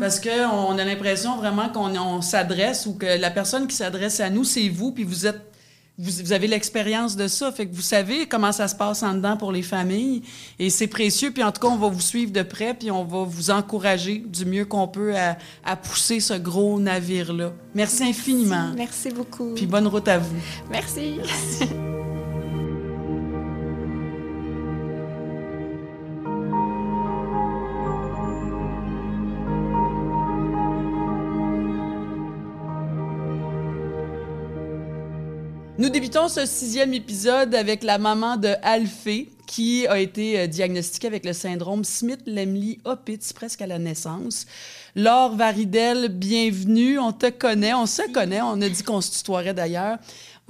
Parce qu'on on a l'impression vraiment qu'on on s'adresse ou que la personne qui s'adresse à nous, c'est vous, puis vous êtes vous, vous avez l'expérience de ça, fait que vous savez comment ça se passe en dedans pour les familles. Et c'est précieux. Puis en tout cas, on va vous suivre de près, puis on va vous encourager du mieux qu'on peut à, à pousser ce gros navire-là. Merci infiniment. Merci beaucoup. Puis bonne route à vous. Merci. Nous débutons ce sixième épisode avec la maman de Alphée qui a été euh, diagnostiquée avec le syndrome Smith-Lemli-Opitz presque à la naissance. Laure Varidel, bienvenue. On te connaît, on se connaît. On a dit qu'on se tutoierait d'ailleurs.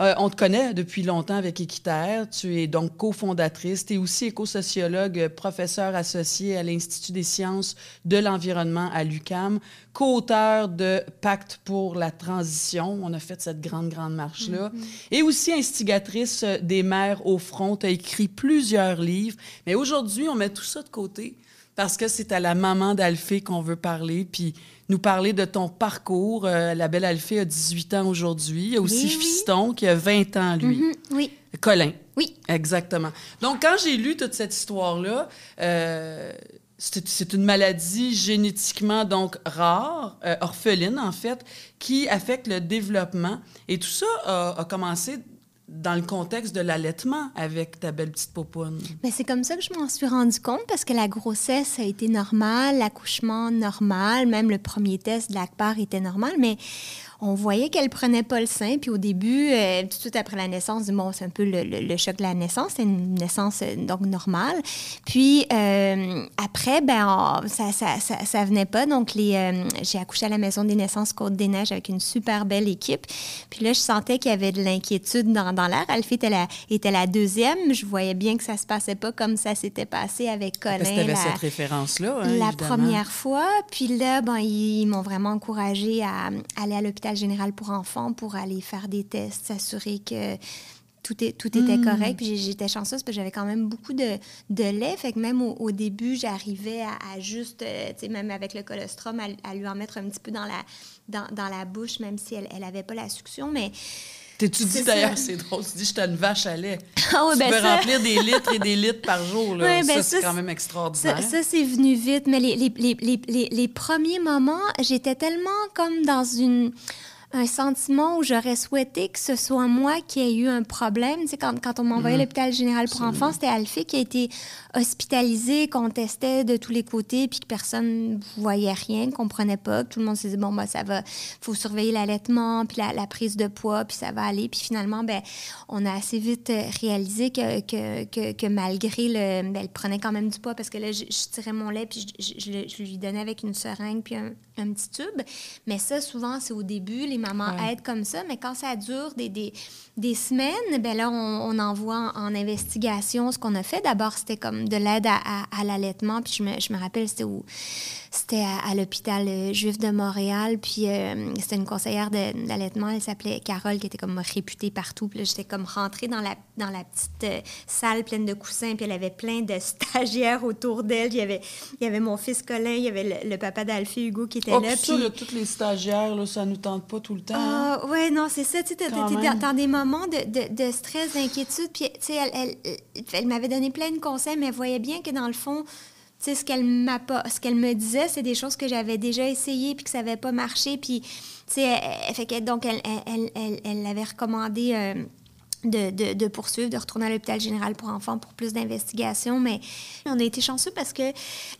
Euh, on te connaît depuis longtemps avec Équiterre. Tu es donc cofondatrice. Tu es aussi éco-sociologue, professeur associé à l'Institut des sciences de l'environnement à l'UCAM, co-auteur de Pacte pour la transition. On a fait cette grande, grande marche-là. Et aussi instigatrice des mères au front. Tu as écrit plusieurs livres. Mais aujourd'hui, on met tout ça de côté parce que c'est à la maman d'Alphée qu'on veut parler, puis nous parler de ton parcours. Euh, la belle Alphée a 18 ans aujourd'hui. Il y a aussi Oui, oui. Fiston qui a 20 ans, lui. Mhm, oui, Colin. oui. Exactement. Donc, quand j'ai lu toute cette histoire-là, euh, c'est c'est une maladie génétiquement donc rare, euh, orpheline en fait, qui affecte le développement. Et tout ça a, a commencé dans le contexte de l'allaitement avec ta belle petite popoune. Mais c'est comme ça que je m'en suis rendu compte parce que la grossesse a été normale, l'accouchement normal, même le premier test de l'ACPAR était normal, mais on voyait qu'elle prenait pas le sein. Puis au début, euh, tout de suite après la naissance, bon, c'est un peu le, le- le choc de la naissance, c'est une naissance euh, donc normale. Puis euh, après, ben on- ça, ça, ça, ça venait pas. Donc les, j'ai accouché à la maison des naissances Côte des Neiges avec une super belle équipe. Puis là, je sentais qu'il y avait de l'inquiétude dans, dans l'air. Alfie était la, était la deuxième. Je voyais bien que ça se passait pas comme ça s'était passé avec Colin. Parce que la- cette référence-là. hein, la évidemment. première fois. Puis là, ben, ils, ils m'ont vraiment encouragée à aller à l'hôpital général pour enfants pour aller faire des tests, s'assurer que tout, est, tout était Hmm. correct. Puis j'étais chanceuse parce que j'avais quand même beaucoup de, de lait. Fait que même au, au début, j'arrivais à, à juste, euh, tu sais, même avec le colostrum, à, à lui en mettre un petit peu dans la, dans, dans la bouche, même si elle n'avait pas la succion. Mais T'es-tu dis C'est d'ailleurs, c'est drôle, tu dis, j'étais une vache à lait. Ah ouais, tu ben peux ça- remplir des litres et des litres par jour. Là. Ben ça, ça, c'est quand même extraordinaire. Ça, ça, c'est venu vite, mais les, les, les, les premiers moments, j'étais tellement comme dans une un sentiment où j'aurais souhaité que ce soit moi qui ai eu un problème. Tu sais, quand, quand on m'envoyait à l'hôpital général pour enfants, c'était Alfie qui a été hospitalisé, qu'on testait de tous les côtés, puis que personne voyait rien, comprenait pas. que Tout le monde se disait, bon, ben, ça va, faut surveiller l'allaitement, puis la, la prise de poids, puis ça va aller. Puis finalement, ben, on a assez vite euh, réalisé que, que, que, que malgré le... Ben, elle prenait quand même du poids parce que là, je, je tirais mon lait, puis je, je- je lui donnais avec une seringue, puis un, un petit tube. Mais ça, souvent, c'est au début, les mamans Ouais. aident comme ça, mais quand ça dure des, des, des semaines, ben là, on, on envoie en, en investigation ce qu'on a fait. D'abord, c'était comme de l'aide à, à- à l'allaitement, puis je me, je me rappelle, c'était où... C'était à, à l'hôpital euh, juif de Montréal, puis euh, c'était une conseillère d'allaitement, elle s'appelait Carole, qui était comme réputée partout. Puis j'étais comme rentrée dans la, dans la petite euh, salle pleine de coussins, puis elle avait plein de stagiaires autour d'elle. Il y avait, il y avait mon fils Colin, il y avait le, le papa d'Alphée Hugo qui était Oh, là. puis ça, là, toutes les stagiaires, là, ça nous tente pas tout le temps. Ah, ouais, non, c'est ça. Tu sais, dans, des moments de, de, de stress, d'inquiétude. Puis, tu sais, elle, elle, elle m'avait donné plein de conseils, mais elle voyait bien que dans le fond, tu sais, ce qu'elle m'a pas, ce qu'elle me disait, c'est des choses que j'avais déjà essayées puis que ça n'avait pas marché. Puis, tu sais, donc, elle, elle, elle, elle, elle avait recommandé. euh, de, de, de poursuivre, de retourner à l'hôpital général pour enfants pour plus d'investigations. Mais on a été chanceux parce que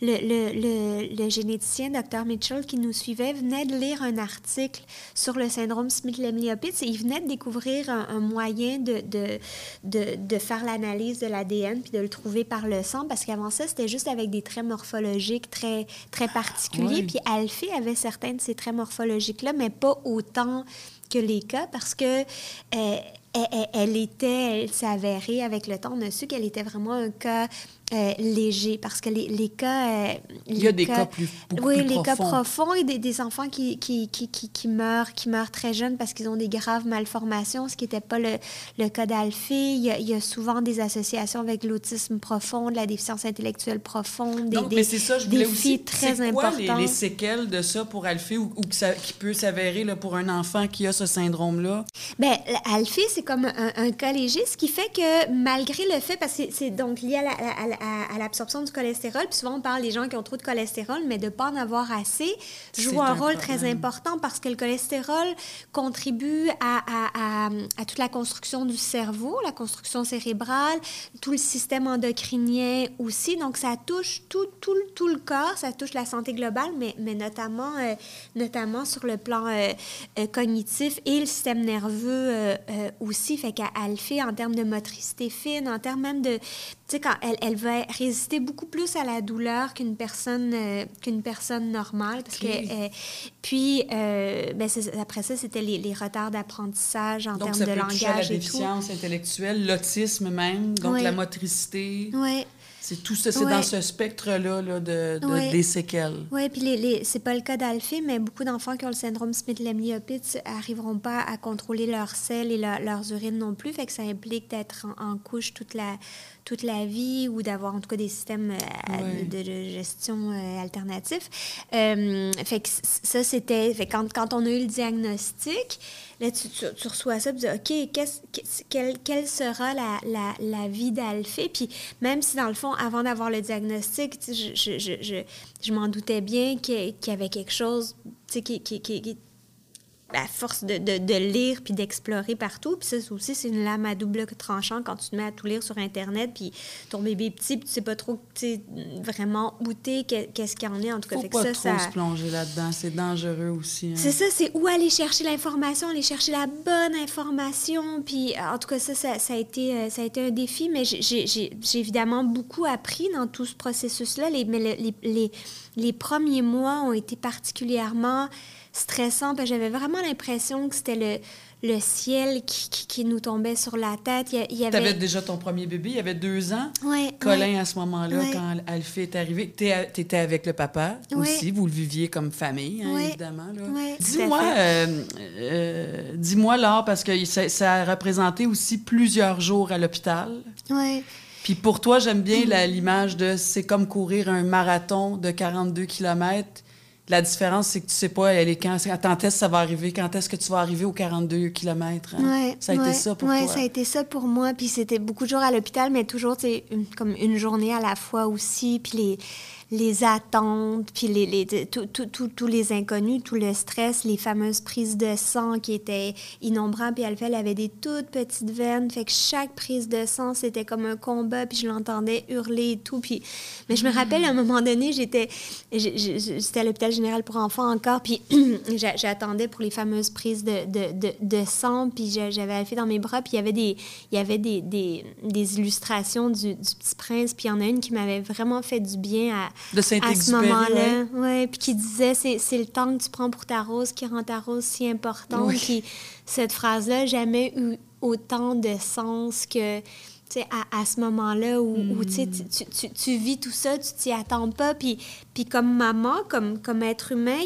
le, le, le, le généticien, Dr. Mitchell, qui nous suivait, venait de lire un article sur le syndrome Smith-Lemli-Opitz et il venait de découvrir un, un moyen de, de, de, de faire l'analyse de l'ADN puis de le trouver par le sang parce qu'avant ça, c'était juste avec des traits morphologiques très, très particuliers. Puis Alfie avait certains de ces traits morphologiques-là, mais pas autant que les cas parce que euh, elle, elle- elle était, elle s'est avérée avec le temps, on a su qu'elle était vraiment un cas euh, léger parce que les, les cas. euh, Il y a des cas plus- beaucoup Oui, plus les cas profonds. et des, des enfants qui, qui, qui, qui, qui meurent, qui meurent très jeunes parce qu'ils ont des graves malformations, ce qui n'était pas le, le cas d'Alphée. Il, y a- il y a souvent des associations avec l'autisme profond, de la déficience intellectuelle profonde, des, Donc, des mais c'est ça, je voulais défis aussi. très quoi importants. les, les séquelles de ça pour Alphée ou, ou que ça- qui peut s'avérer pour un enfant qui a ce syndrome-là? Ben, Alfie, c'est comme un, un cas léger, ce qui fait que malgré le fait, parce que c'est- donc lié à la- à la- à- à l'absorption du cholestérol, puis souvent on parle des gens qui ont trop de cholestérol, mais de ne pas en avoir assez joue un, un rôle très important parce que le cholestérol contribue à, à- à- à toute la construction du cerveau, la construction cérébrale, tout le système endocrinien aussi. Donc ça touche tout, tout, le- tout le corps, ça touche la santé globale, mais, mais notamment, euh, notamment sur le plan euh, euh, cognitif et le système nerveux euh, aussi. Fait qu'elle elle fait en termes de motricité fine, en termes même de... Tu sais, quand elle, elle va résister beaucoup plus à la douleur qu'une personne, euh, qu'une personne normale. Parce que, euh, puis, euh, ben, après ça, c'était les, les retards d'apprentissage en Donc, termes ça de peut toucher à la langage et tout. déficience intellectuelle, l'autisme même, donc Oui. la motricité. Oui. C'est tout ça, c'est Ouais. dans ce spectre-là là, de, de- Ouais. des séquelles. Oui, puis les, les- c'est pas le cas d'Alphée, mais beaucoup d'enfants qui ont le syndrome Smith-Lemli-Opitz arriveront pas à contrôler leurs selles et leur- leurs urines non plus. Fait que ça implique d'être en, en couche toute la, toute la vie ou d'avoir en tout cas des systèmes euh, Ouais. de, de gestion euh, alternatifs. Euh, fait que ça, c'était... Quand, quand on a eu le diagnostic, là, tu, reçois ça, tu dis, OK, quelle, sera la, la, la vie d'Alphée? Puis même si, dans le fond, avant d'avoir le diagnostic, je, je, je, je, m'en doutais bien qu'il y avait quelque chose, qui, qui- à force de, de, de lire puis d'explorer partout. Puis ça c'est aussi, c'est une lame à double tranchant quand tu te mets à tout lire sur Internet, puis ton bébé est petit, puis tu sais pas trop, vraiment où t'es, que- qu'est-ce qu'il y en est. En tout cas, Faut fait que ça, trop ça... se plonger là-dedans, c'est dangereux aussi. hein. C'est ça, c'est où aller chercher l'information, aller chercher la bonne information. Puis, euh, en tout cas, ça, ça, ça a, été, euh, ça a été un défi, mais j'ai- évidemment beaucoup appris dans tout ce processus-là. Les, mais le- les, les, les premiers mois ont été particulièrement que J'avais vraiment l'impression que c'était le, le ciel qui, qui, qui nous tombait sur la tête. Il y avais déjà ton premier bébé, il y avait deux ans. Ouais, Colin, ouais. à ce moment-là, Ouais. quand Alphée est arrivé, tu étais avec le papa aussi. Vous le viviez comme famille, hein, évidemment. Dis-moi, euh, euh, dis-moi, Laure, parce que ça, ça a représenté aussi plusieurs jours à l'hôpital. Puis pour toi, j'aime bien l'image de c'est comme courir un marathon de 42 km. La différence, c'est que tu sais pas, elle est quand, quand est-ce que ça va arriver, quand est-ce que tu vas arriver aux 42 km. Ouais, Ça a été ça pour ouais, toi. ça a été ça pour moi. Puis c'était beaucoup de jours à l'hôpital, mais toujours, c'est comme une journée à la fois aussi. Puis les, les attentes, puis les, les, tous les inconnus, tout le stress, les fameuses prises de sang qui étaient innombrables. Puis elle avait des toutes petites veines. Fait que chaque prise de sang, c'était comme un combat. Puis je l'entendais hurler et tout. Puis... Mais je me rappelle, à un moment donné, j'étais à l'hôpital général pour enfants encore. Puis j'a- j'attendais pour les fameuses prises de, de, de, de sang. Puis j'a- j'avais Alfie dans mes bras. Puis il y avait des, il y avait des, des, des illustrations du, du Petit Prince. Puis il y en a une qui m'avait vraiment fait du bien à, De à ce moment-là. Ouais. Puis qui disait c'est le temps que tu prends pour ta rose qui rend ta rose si importante. Oui. Puis cette phrase-là, jamais eu autant de sens que. tu sais, à, à ce moment-là où, où, tu, sais, tu, tu- tu- vis tout ça, tu t'y attends pas. Puis, puis comme maman, comme, comme être humain,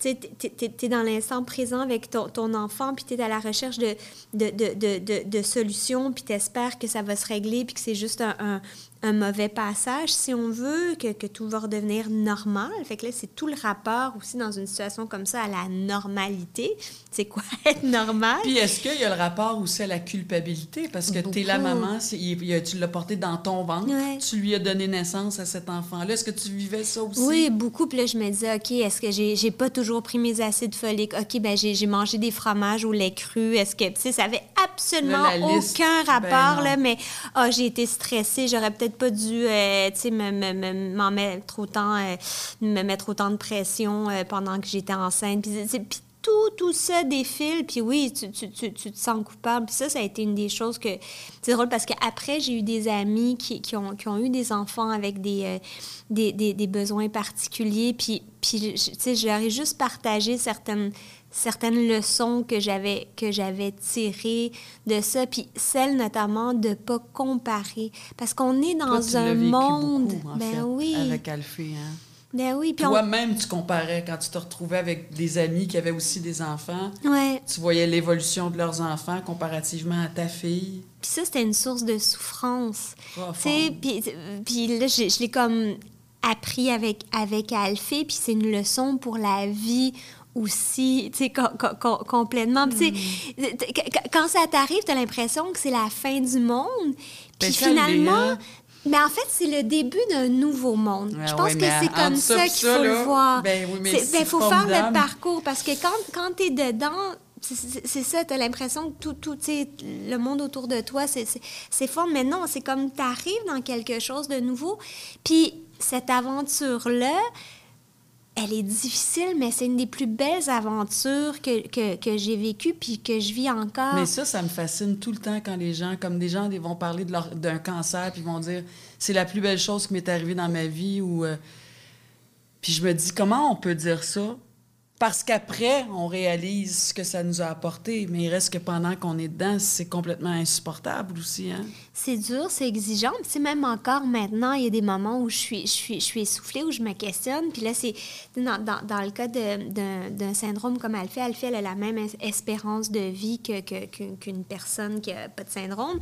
tu t'es dans l'instant présent avec ton, ton enfant, puis tu es à la recherche de, de, de, de, de, de solutions, puis tu espères que ça va se régler, puis que c'est juste un, un, un mauvais passage, si on veut, que, que, tout va redevenir normal. Fait que là, c'est tout le rapport aussi dans une situation comme ça à la normalité. C'est quoi être normal? Puis est-ce qu'il y a le rapport aussi à la culpabilité? Parce que tu es la maman, tu l'as porté dans ton ventre, tu lui as donné naissance à cet enfant-là. Est-ce que tu vivais ça aussi? Oui, beaucoup. Puis là, je me disais, OK, est-ce que j'ai, j'ai pas toujours pris mes acides foliques? OK, ben j'ai, j'ai mangé des fromages au lait cru. Est-ce que, tu sais, ça avait absolument aucun ben rapport, là, mais oh, j'ai été stressée, j'aurais peut-être pas dû, euh, m'en mettre autant, euh, me mettre autant de pression euh, pendant que j'étais enceinte. Puis, tout, tout ça défile, puis oui, tu, te sens coupable. Puis ça, ça a été une des choses que... C'est drôle parce qu'après, j'ai eu des amis qui, ont, qui, ont, eu des enfants avec des, des, des, des, besoins particuliers, puis, puis tu sais, je leur ai juste partagé certaines certaines leçons que j'avais que j'avais tirées de ça puis celle notamment de pas comparer. Parce qu'on est dans un monde beaucoup, ben oui. avec Alfie hein. Ben oui toi-même tu comparais quand tu te retrouvais avec des amis qui avaient aussi des enfants. Ouais. tu voyais l'évolution de leurs enfants comparativement à ta fille. Puis ça c'était une source de souffrance. Puis, puis là je, je l'ai comme appris avec avec Alfie puis c'est une leçon pour la vie aussi, tu sais, complètement. hmm. quand ça t'arrive, tu as l'impression que c'est la fin du monde. Puis ben, finalement, mais en fait, c'est le début d'un nouveau monde. je pense que c'est comme ça qu'il faut le voir. Ben il ben, faut faire le parcours parce que quand, quand tu es dedans, c'est ça, tu as l'impression que tout, tout le monde autour de toi, c'est fort. Mais non, c'est comme tu arrives dans quelque chose de nouveau. Puis cette aventure-là, elle est difficile, mais c'est une des plus belles aventures que, que, j'ai vécues puis que je vis encore. Mais ça, ça me fascine tout le temps quand les gens, comme des gens, ils vont parler d'un cancer puis vont dire c'est la plus belle chose qui m'est arrivée dans ma vie ou. Euh, puis je me dis comment on peut dire ça? Parce qu'après, on réalise ce que ça nous a apporté. Mais il reste que pendant qu'on est dedans, c'est complètement insupportable aussi. Hein? C'est dur, c'est exigeant. C'est même encore maintenant, il y a des moments où je suis, je suis, je suis essoufflée, où je me questionne. Puis là, c'est dans, dans, dans, le cas d'un syndrome comme Alfie, Alfie, elle a la même espérance de vie qu'une que, personne qui n'a pas de syndrome.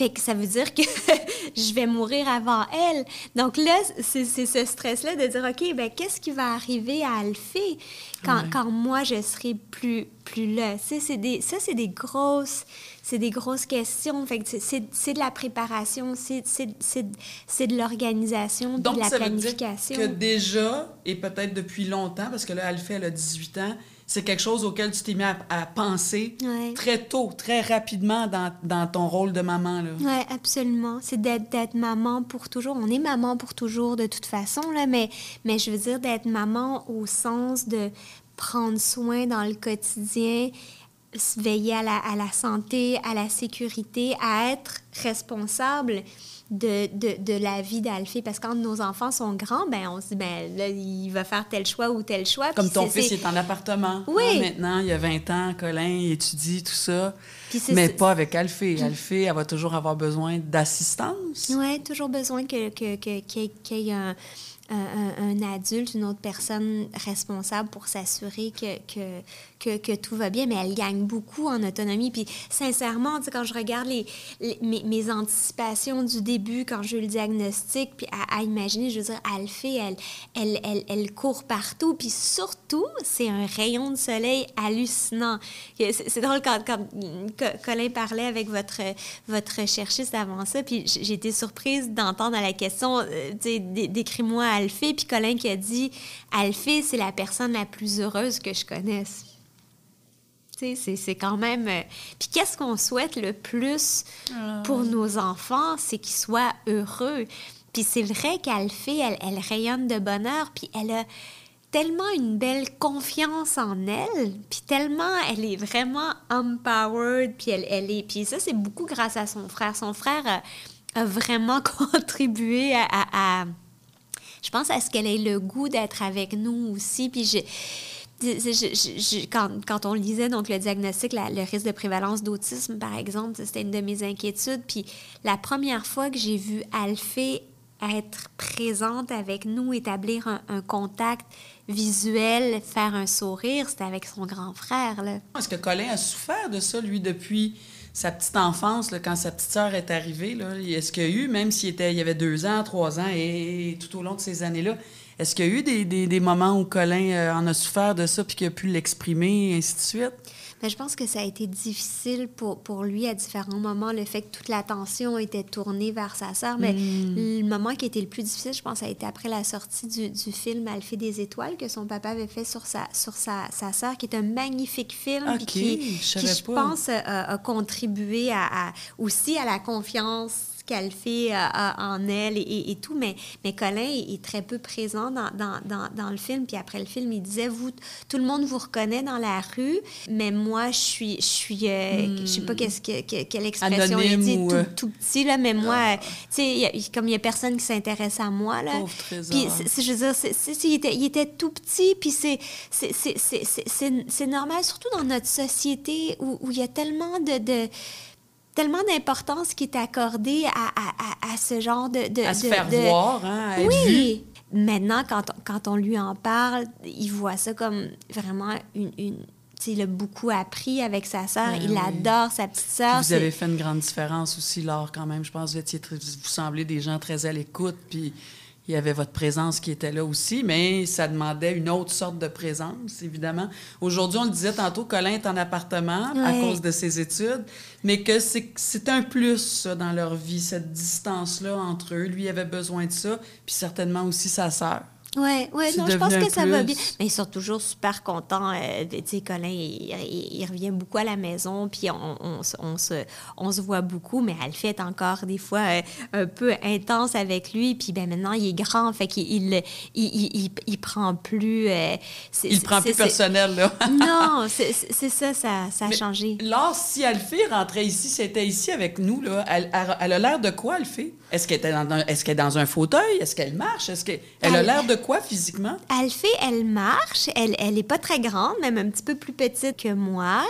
Fait que ça veut dire que je vais mourir avant elle. Donc là, c'est ce stress-là de dire, OK, ben qu'est-ce qui va arriver à Alphée quand, quand moi, je serai plus, plus là? Des, ça, c'est des grosses... C'est des grosses questions. Fait c'est de la préparation, c'est de l'organisation, de la planification. Donc, ça veut dire que déjà, et peut-être depuis longtemps, parce que là, Alphée, elle a 18 ans, c'est quelque chose auquel tu t'es mis à, penser très tôt, très rapidement dans, dans ton rôle de maman. Oui, absolument. C'est d'être maman pour toujours. On est maman pour toujours de toute façon, là, mais, mais je veux dire d'être maman au sens de prendre soin dans le quotidien, veiller à la, à la santé, à la sécurité, à être responsable de, de, de la vie d'Alphée. Parce que quand nos enfants sont grands, ben on se dit, ben là, il va faire tel choix ou tel choix. Comme ton fils est en appartement. Oui. maintenant, il y a 20 ans, Colin, il étudie, tout ça. mais pas avec Alphée. Alphée, elle va toujours avoir besoin d'assistance. Oui, toujours besoin que, que, que, qu'il y ait un un, adulte, une autre personne responsable pour s'assurer que, que, que, tout va bien, mais elle gagne beaucoup en autonomie. Puis sincèrement, quand je regarde les, mes, anticipations du début, quand j'ai eu le diagnostic, puis à, imaginer, je veux dire, Alphée, elle, elle, elle, elle court partout, puis surtout, c'est un rayon de soleil hallucinant. C'est drôle quand, Colin parlait avec votre, votre cherchiste avant ça, puis j'ai été surprise d'entendre à la question, euh, décris-moi Alphée, puis Colin qui a dit Alphée, c'est la personne la plus heureuse que je connaisse. C'est quand même. Euh, puis qu'est-ce qu'on souhaite le plus ah, pour nos enfants? C'est qu'ils soient heureux. Puis c'est vrai qu'Alphée, elle, elle rayonne de bonheur, puis elle a tellement une belle confiance en elle, puis tellement elle est vraiment empowered, puis elle, elle est... Puis ça, c'est beaucoup grâce à son frère. Son frère a, vraiment contribué à je pense à ce qu'elle ait le goût d'être avec nous aussi. Puis quand, on lisait donc le diagnostic, le risque de prévalence d'autisme, par exemple, c'était une de mes inquiétudes. Puis la première fois que j'ai vu Alphée être présente avec nous, établir un, contact visuel, faire un sourire, c'était avec son grand frère. Est-ce que Colin a souffert de ça, lui, depuis sa petite enfance, là, quand sa petite sœur est arrivée, est-ce qu'il y a eu, même s'il y avait deux ans, trois ans, et, tout au long de ces années-là, est-ce qu'il y a eu des moments où Colin euh, en a souffert de ça, puis qu'il a pu l'exprimer, et ainsi de suite? Mais je pense que ça a été difficile pour, pour lui à différents moments, le fait que toute l'attention était tournée vers sa sœur. Mais Hmm. le moment qui a été le plus difficile, je pense, ça a été après la sortie du, du film Alphée des étoiles que son papa avait fait sur sa, sur sa, sa sœur, qui est un magnifique film. qui, je qui, je pense, a, a contribué à, à- aussi à la confiance qu'elle fait en elle et, et tout, mais, mais Colin est, est très peu présent dans, dans, dans, dans le film. Puis après le film, il disait, vous, tout le monde vous reconnaît dans la rue, mais moi, je suis, je suis, euh, je sais pas qu'est-ce que, que- quelle expression il Anonyme dit, ou, tout, euh, tout petit, là, mais moi, euh, tu sais, il comme il y a personne qui s'intéresse à moi, là. Pauvre trésor. Puis, je veux dire, il, était, il était tout petit, puis c'est- c'est- normal, surtout dans notre société où, où il y a tellement de... de tellement d'importance qui est accordée à, à, à, à ce genre de... de À se de- faire de- voir, hein, à être vu. oui. Maintenant, quand on, quand on lui en parle, il voit ça comme vraiment une... une tu sais, il a beaucoup appris avec sa sœur. Ben il oui. adore sa petite sœur. Vous avez fait une grande différence aussi, Laure, quand même. Je pense que vous, étiez très- vous semblez des gens très à l'écoute, puis il y avait votre présence qui était là aussi, mais ça demandait une autre sorte de présence, évidemment. Aujourd'hui, on le disait tantôt, Colin est en appartement à cause de ses études, mais que c'est un plus, ça, dans leur vie, cette distance-là entre eux. Lui avait besoin de ça, puis certainement aussi sa sœur. Oui, ouais, non, je pense que ça va bien. Mais ils sont toujours super contents. euh, tu sais, Colin, il, il- il revient beaucoup à la maison, puis on, on se- on se, on se voit beaucoup, mais Alfie est encore des fois euh, un peu intense avec lui. Puis ben, maintenant, il est grand, fait qu'il il, il, il, prend plus... euh, Il prend plus c'est- personnel, là. Non, c'est ça, ça, ça a Mais changé. Laure, si Alfie rentrait ici, c'était ici avec nous, là, elle, elle- a l'air de quoi, Alfie? Est-ce qu'elle est, dans un- est-ce qu'elle est dans un fauteuil? Est-ce qu'elle marche? Est-ce qu'elle elle a l'air de quoi physiquement? Alphée, elle marche. Elle, elle est pas très grande, même un petit peu plus petite que moi.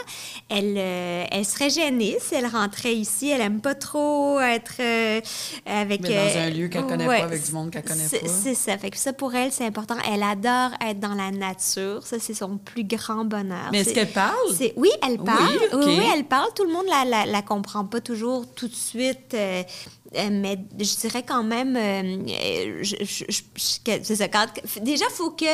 Elle, euh, elle serait gênée si elle rentrait ici. Elle aime pas trop être euh, avec. Mais dans euh, un lieu qu'elle connaît ouais, pas, avec du monde qu'elle connaît pas. C'est ça. Fait que ça, pour elle, c'est important. Elle adore être dans la nature. Ça, c'est son plus grand bonheur. Mais est-ce qu'elle parle? Oui, elle Oui, parle. Oui, oui, elle parle. Tout le monde la, la, la comprend pas toujours tout de suite. euh, euh, mais je dirais quand même, euh, euh, je- je- je- ça. Déjà, il faut que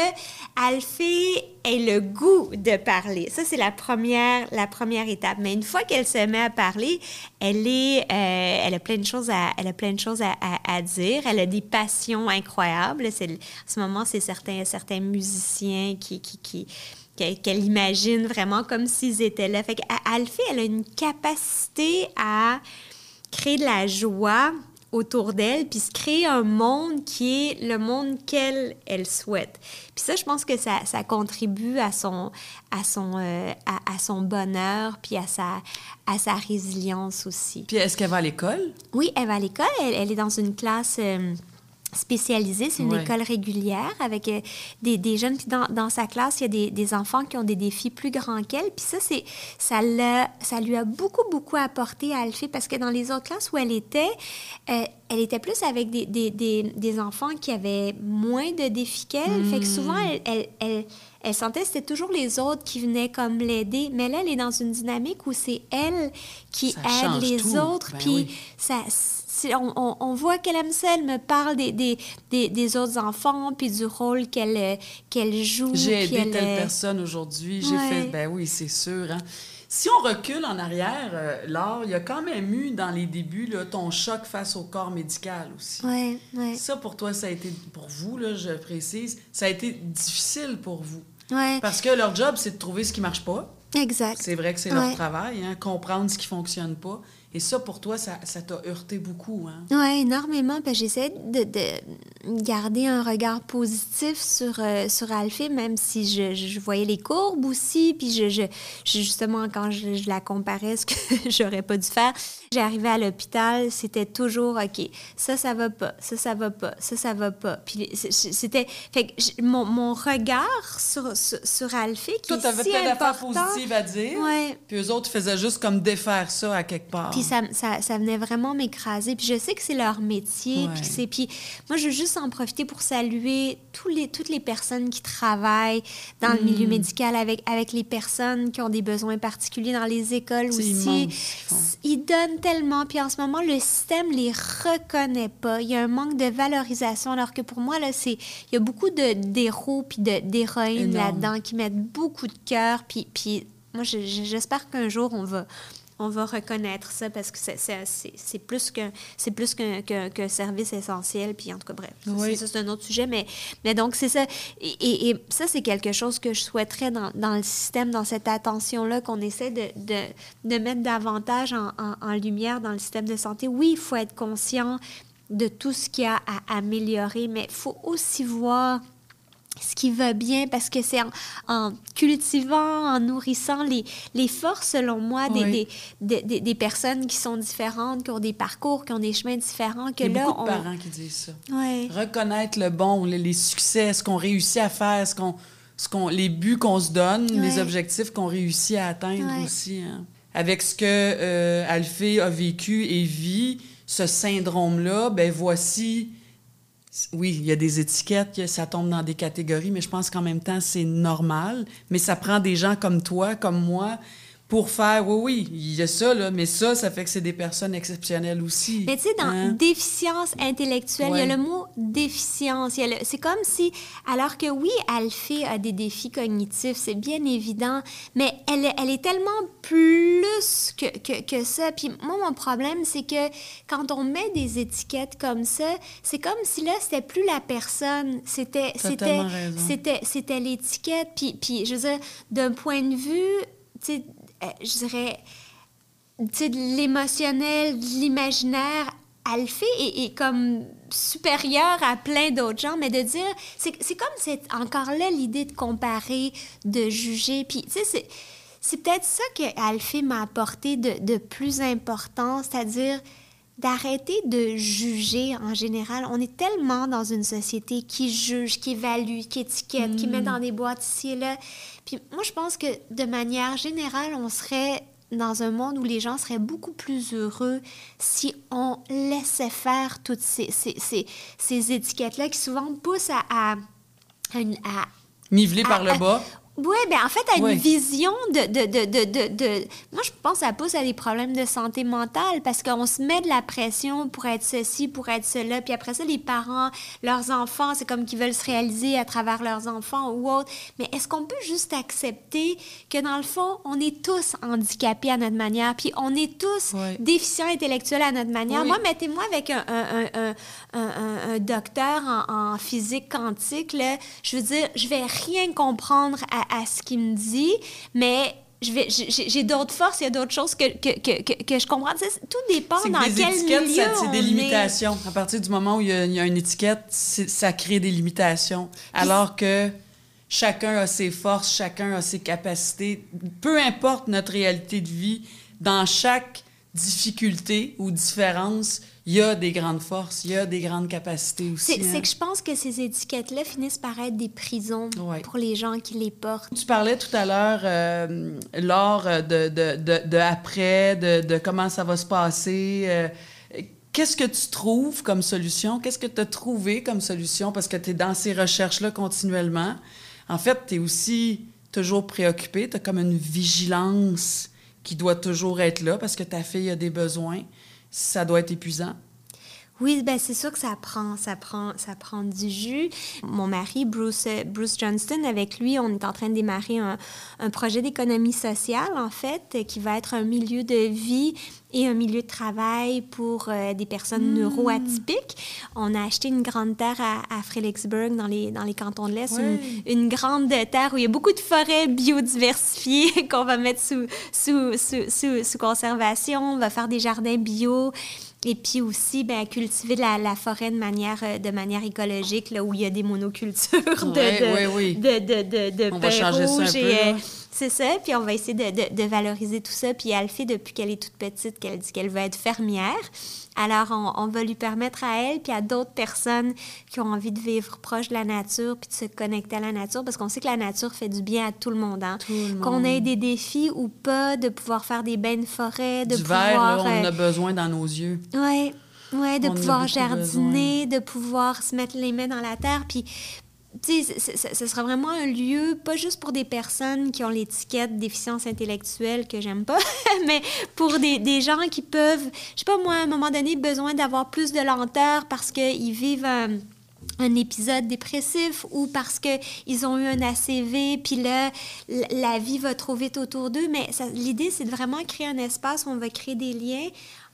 Alfie ait le goût de parler. Ça, c'est la première, la première étape. Mais une fois qu'elle se met à parler, elle est, euh, elle a plein de choses à, elle a plein de choses à, à- dire. Elle a des passions incroyables. C'est, en ce moment, c'est certains, certains musiciens qui, qui, qui qu'elle imagine vraiment comme s'ils étaient là. Fait elle a une capacité à créer de la joie autour d'elle, puis se créer un monde qui est le monde qu'elle elle souhaite. Puis ça, je pense que ça, ça contribue à son, à, son, euh, à, à son bonheur, puis à sa, à sa résilience aussi. Puis est-ce qu'elle va à l'école? Oui, elle va à l'école. Elle, elle est dans une classe euh, spécialisée. C'est une Ouais. école régulière avec euh, des, des jeunes. Puis dans, dans sa classe, il y a des, des enfants qui ont des défis plus grands qu'elle. Puis ça, c'est, ça, l'a- ça lui a beaucoup, beaucoup apporté à Alfie parce que dans les autres classes où elle était, euh, elle était plus avec des, des, des, des enfants qui avaient moins de défis qu'elle. Fait que souvent, Hmm. elle, elle, elle, elle sentait que c'était toujours les autres qui venaient comme l'aider. Mais là, elle est dans une dynamique où c'est elle qui Ça aide les tout. autres. Ben puis oui. ça, on, on- on voit qu'elle aime ça. Elle me parle des, des, des, des autres enfants, puis du rôle qu'elle euh, qu'elle joue. J'ai aidé elle, telle personne aujourd'hui. J'ai Ouais. fait. Ben oui, c'est sûr. hein. Si on recule en arrière, euh, Laure, il y a quand même eu dans les débuts là, ton choc face au corps médical aussi. Ouais, ouais, Ça, pour toi, ça a été, pour vous, là, je précise, ça a été difficile pour vous. ouais, Parce que leur job, c'est de trouver ce qui marche pas. exact. C'est vrai que c'est leur travail, hein, comprendre ce qui fonctionne pas. Et ça, pour toi, ça t'a heurté beaucoup. Hein? Oui, énormément. J'essaie de, de garder un regard positif sur, euh, sur même si je, voyais les courbes aussi. Puis je- justement, quand je, je la comparais, ce que j'aurais pas dû faire, j'arrivais à l'hôpital, c'était toujours OK, ça, ça va pas, ça, ça va pas, ça, ça va pas. Puis c'était. Fait que mon, mon regard sur, sur, sur Alfie, qui Toi, t'avais si plein d'affaires positives à dire. Ouais. Puis eux autres faisaient juste comme défaire ça à quelque part. Puis ça, ça, ça venait vraiment m'écraser. Puis je sais que c'est leur métier. Puis c'est- puis moi, je veux juste en profiter pour saluer tous les, toutes les personnes qui travaillent dans le Mm. milieu médical avec, avec les personnes qui ont des besoins particuliers dans les écoles aussi. immense. Ils donnent tellement. Puis en ce moment, le système les reconnaît pas. Il y a un manque de valorisation. Alors que pour moi, là, c'est il y a beaucoup de d'héros puis de- d'héroïnes là-dedans qui mettent beaucoup de cœur. Puis, puis moi, je- je- j'espère qu'un jour, on va on va reconnaître ça parce que c'est- c'est c'est- c'est plus qu'un service essentiel puis en tout cas bref Oui. c'est- ça c'est un autre sujet mais mais donc c'est ça et, ça c'est quelque chose que je souhaiterais dans, dans le système dans cette attention là qu'on essaie de, de, de mettre davantage en, en- en lumière dans le système de santé oui il faut être conscient de tout ce qu'il y a à améliorer mais il faut aussi voir ce qui va bien parce que c'est en, en cultivant, en nourrissant les, les forces, selon moi, des, Oui. des, des, des- personnes qui sont différentes, qui ont des parcours, qui ont des chemins différents, que Il y a là, beaucoup on... de parents qui disent ça. Ouais. Reconnaître le bon, les, les succès, ce qu'on réussit à faire, ce qu'on, ce qu'on, les buts qu'on se donne, les objectifs qu'on réussit à atteindre aussi. hein. Avec ce que euh, Alphée a vécu et vit, ce syndrome-là, ben voici. Oui, il y a des étiquettes, que ça tombe dans des catégories, mais je pense qu'en même temps, c'est normal. Mais ça prend des gens comme toi, comme moi, pour faire, oui, oui, il y a ça, là, mais ça, ça fait que c'est des personnes exceptionnelles aussi. Mais tu sais, dans Hein? déficience intellectuelle, il y a le mot déficience. Le- C'est comme si, alors que oui, Alphée a des défis cognitifs, c'est bien évident, mais elle, est- elle est tellement plus que, que, que ça. Puis moi, mon problème, c'est que quand on met des étiquettes comme ça, c'est comme si là, c'était plus la personne, c'était c'était l'étiquette. Puis, puis, je veux dire, d'un point de vue, tu sais, je dirais, de l'émotionnel, de l'imaginaire, Alphée est, est comme supérieur à plein d'autres gens, mais de dire, c'est comme c'est encore là l'idée de comparer, de juger, puis tu sais, c'est c'est peut-être ça que Alphée m'a apporté de, de plus important, c'est-à-dire d'arrêter de juger en général. On est tellement dans une société qui juge, qui évalue, qui étiquette, qui met dans des boîtes ici et là. Puis moi, je pense que de manière générale, on serait dans un monde où les gens seraient beaucoup plus heureux si on laissait faire toutes ces, ces, ces, ces étiquettes-là qui souvent poussent à... à, à une- à- Nivelé par le bas. Oui, ben en fait, à une vision de, de, de, de, de, Moi, je pense que ça pousse à des problèmes de santé mentale parce qu'on se met de la pression pour être ceci, pour être cela. Puis après ça, les parents, leurs enfants, c'est comme qu'ils veulent se réaliser à travers leurs enfants ou autre. Mais est-ce qu'on peut juste accepter que dans le fond, on est tous handicapés à notre manière, puis on est tous déficients intellectuels à notre manière? Oui. Moi, mettez-moi avec un, un, un, un, un- un- un docteur en, en physique quantique, là, je veux dire, je vais rien comprendre à, à ce qu'il me dit, mais j'ai, d'autres forces, il y a d'autres choses que, que, que, que, que je comprends. Tout dépend C'est dans que des quel étiquettes, milieu c'est des est. limitations. À partir du moment où il y a, il y a une étiquette, ça crée des limitations. Alors que chacun a ses forces, chacun a ses capacités. Peu importe notre réalité de vie, dans chaque difficulté ou différence, il y a des grandes forces, il y a des grandes capacités aussi. C'est, c'est hein. que je pense que ces étiquettes-là finissent par être des prisons Ouais. pour les gens qui les portent. Tu parlais tout à l'heure, euh, lors de, de, de, de après, de, de comment ça va se passer. euh, Qu'est-ce que tu trouves comme solution? Qu'est-ce que tu as trouvé comme solution? Parce que tu es dans ces recherches-là continuellement. En fait, tu es aussi toujours préoccupé. Tu as comme une vigilance qui doit toujours être là parce que ta fille a des besoins. Ça doit être épuisant. Oui, ben c'est sûr que ça prend, ça prend, ça prend du jus. Mon mari, Bruce, Bruce Johnston, avec lui, on est en train de démarrer un, un projet d'économie sociale, en fait, qui va être un milieu de vie et un milieu de travail pour euh, des personnes neuroatypiques. On a acheté une grande terre à, à Fredericksburg, dans les, dans les cantons de l'Est, une, une grande terre où il y a beaucoup de forêts biodiversifiées qu'on va mettre sous, sous, sous, sous, sous conservation. On va faire des jardins bio. Et puis aussi, ben, cultiver la, la forêt de manière, euh, de manière écologique, là où il y a des monocultures de, Ouais, de, ouais, oui. de, de, de, de On va changer ça un peu, et, euh. C'est ça, puis on va essayer de, de, valoriser tout ça. Puis elle le fait depuis qu'elle est toute petite, qu'elle dit qu'elle veut être fermière. Alors, on, on, va lui permettre à elle, puis à d'autres personnes qui ont envie de vivre proche de la nature, puis de se connecter à la nature, parce qu'on sait que la nature fait du bien à tout le monde. Hein? Qu'on ait des défis ou pas, de pouvoir faire des bains de forêt, de du pouvoir... Verre, on en a besoin dans nos yeux. Oui, ouais, de pouvoir jardiner, de pouvoir se mettre les mains dans la terre, puis tu ce sera vraiment un lieu, pas juste pour des personnes qui ont l'étiquette déficience intellectuelle que j'aime pas, mais pour des, des, gens qui peuvent, je sais pas moi, à un moment donné, besoin d'avoir plus de lenteur parce qu'ils vivent un, un, épisode dépressif ou parce qu'ils ont eu un ACV, puis là, la vie va trop vite autour d'eux. Mais l'idée, c'est de vraiment créer un espace où on va créer des liens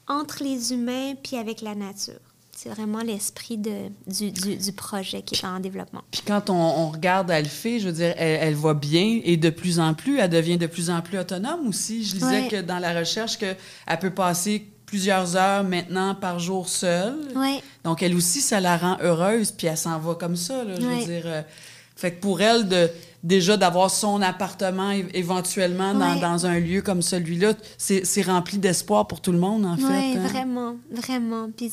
entre les humains puis avec la nature. C'est vraiment l'esprit de, du, du, projet qui est en développement. Puis quand on, on regarde Alphée, je veux dire, elle, elle, va bien et de plus en plus, elle devient de plus en plus autonome aussi. Je disais que dans la recherche, qu'elle peut passer plusieurs heures maintenant par jour seule. Ouais. Donc, elle aussi, ça la rend heureuse, puis elle s'en va comme ça. Là, je veux dire, euh, fait que pour elle, de, déjà d'avoir son appartement éventuellement dans, dans, un lieu comme celui-là, c'est rempli d'espoir pour tout le monde, en fait. Oui, hein. vraiment, vraiment. Puis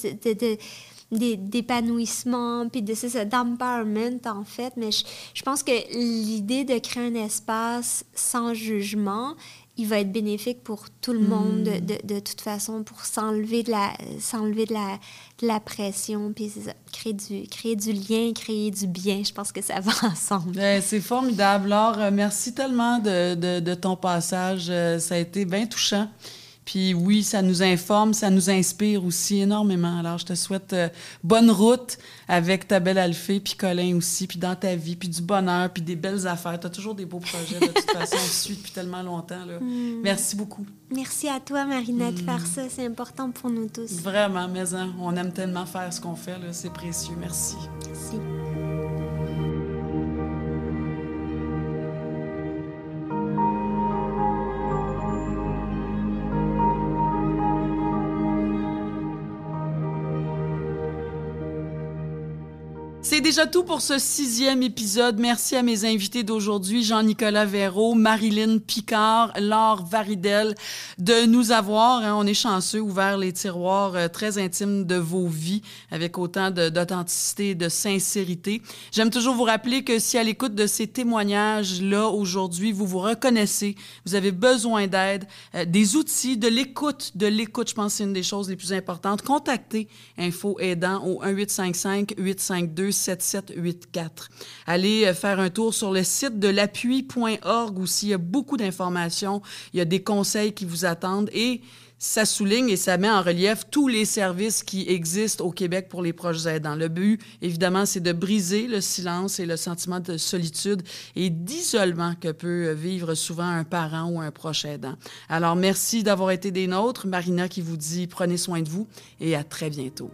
d'épanouissement, puis de ça, d'empowerment, en fait. Mais je, je pense que l'idée de créer un espace sans jugement il va être bénéfique pour tout le monde de, hmm. de, de toute façon pour s'enlever de la s'enlever de la, de la pression puis créer du créer du lien créer du bien. Je pense que ça va ensemble. Ben, c'est formidable. Laure euh, merci tellement de, de, ton passage. Euh, ça a été bien touchant puis oui, ça nous informe, ça nous inspire aussi énormément. Alors, je te souhaite euh, bonne route avec ta belle Alphée, puis Colin aussi, puis dans ta vie, puis du bonheur, puis des belles affaires. Tu as toujours des beaux projets, de toute façon, on suit depuis tellement longtemps. Là. Hmm. Merci beaucoup. Merci à toi, Marina, de faire hmm. ça. C'est important pour nous tous. Vraiment, mais hein, on aime tellement faire ce qu'on fait. C'est précieux. Merci. Merci. C'est déjà tout pour ce sixième épisode. Merci à mes invités d'aujourd'hui, Jean-Nicolas Véraud, Marilyn Picard, Laure Varidel, de nous avoir, hein, on est chanceux, ouvert les tiroirs euh, très intimes de vos vies avec autant d'authenticité et de sincérité. J'aime toujours vous rappeler que si à l'écoute de ces témoignages-là aujourd'hui, vous vous reconnaissez, vous avez besoin d'aide, euh, des outils, de l'écoute, de l'écoute, je pense que c'est une des choses les plus importantes, contactez Info Aidant au 1855 852 7784. Allez euh, faire un tour sur le site de l'appui.org aussi. Il y a beaucoup d'informations. Il y a des conseils qui vous attendent et ça souligne et ça met en relief tous les services qui existent au Québec pour les proches aidants. Le but, évidemment, c'est de briser le silence et le sentiment de solitude et d'isolement que peut vivre souvent un parent ou un proche aidant. Alors, merci d'avoir été des nôtres. Marina qui vous dit prenez soin de vous et à très bientôt.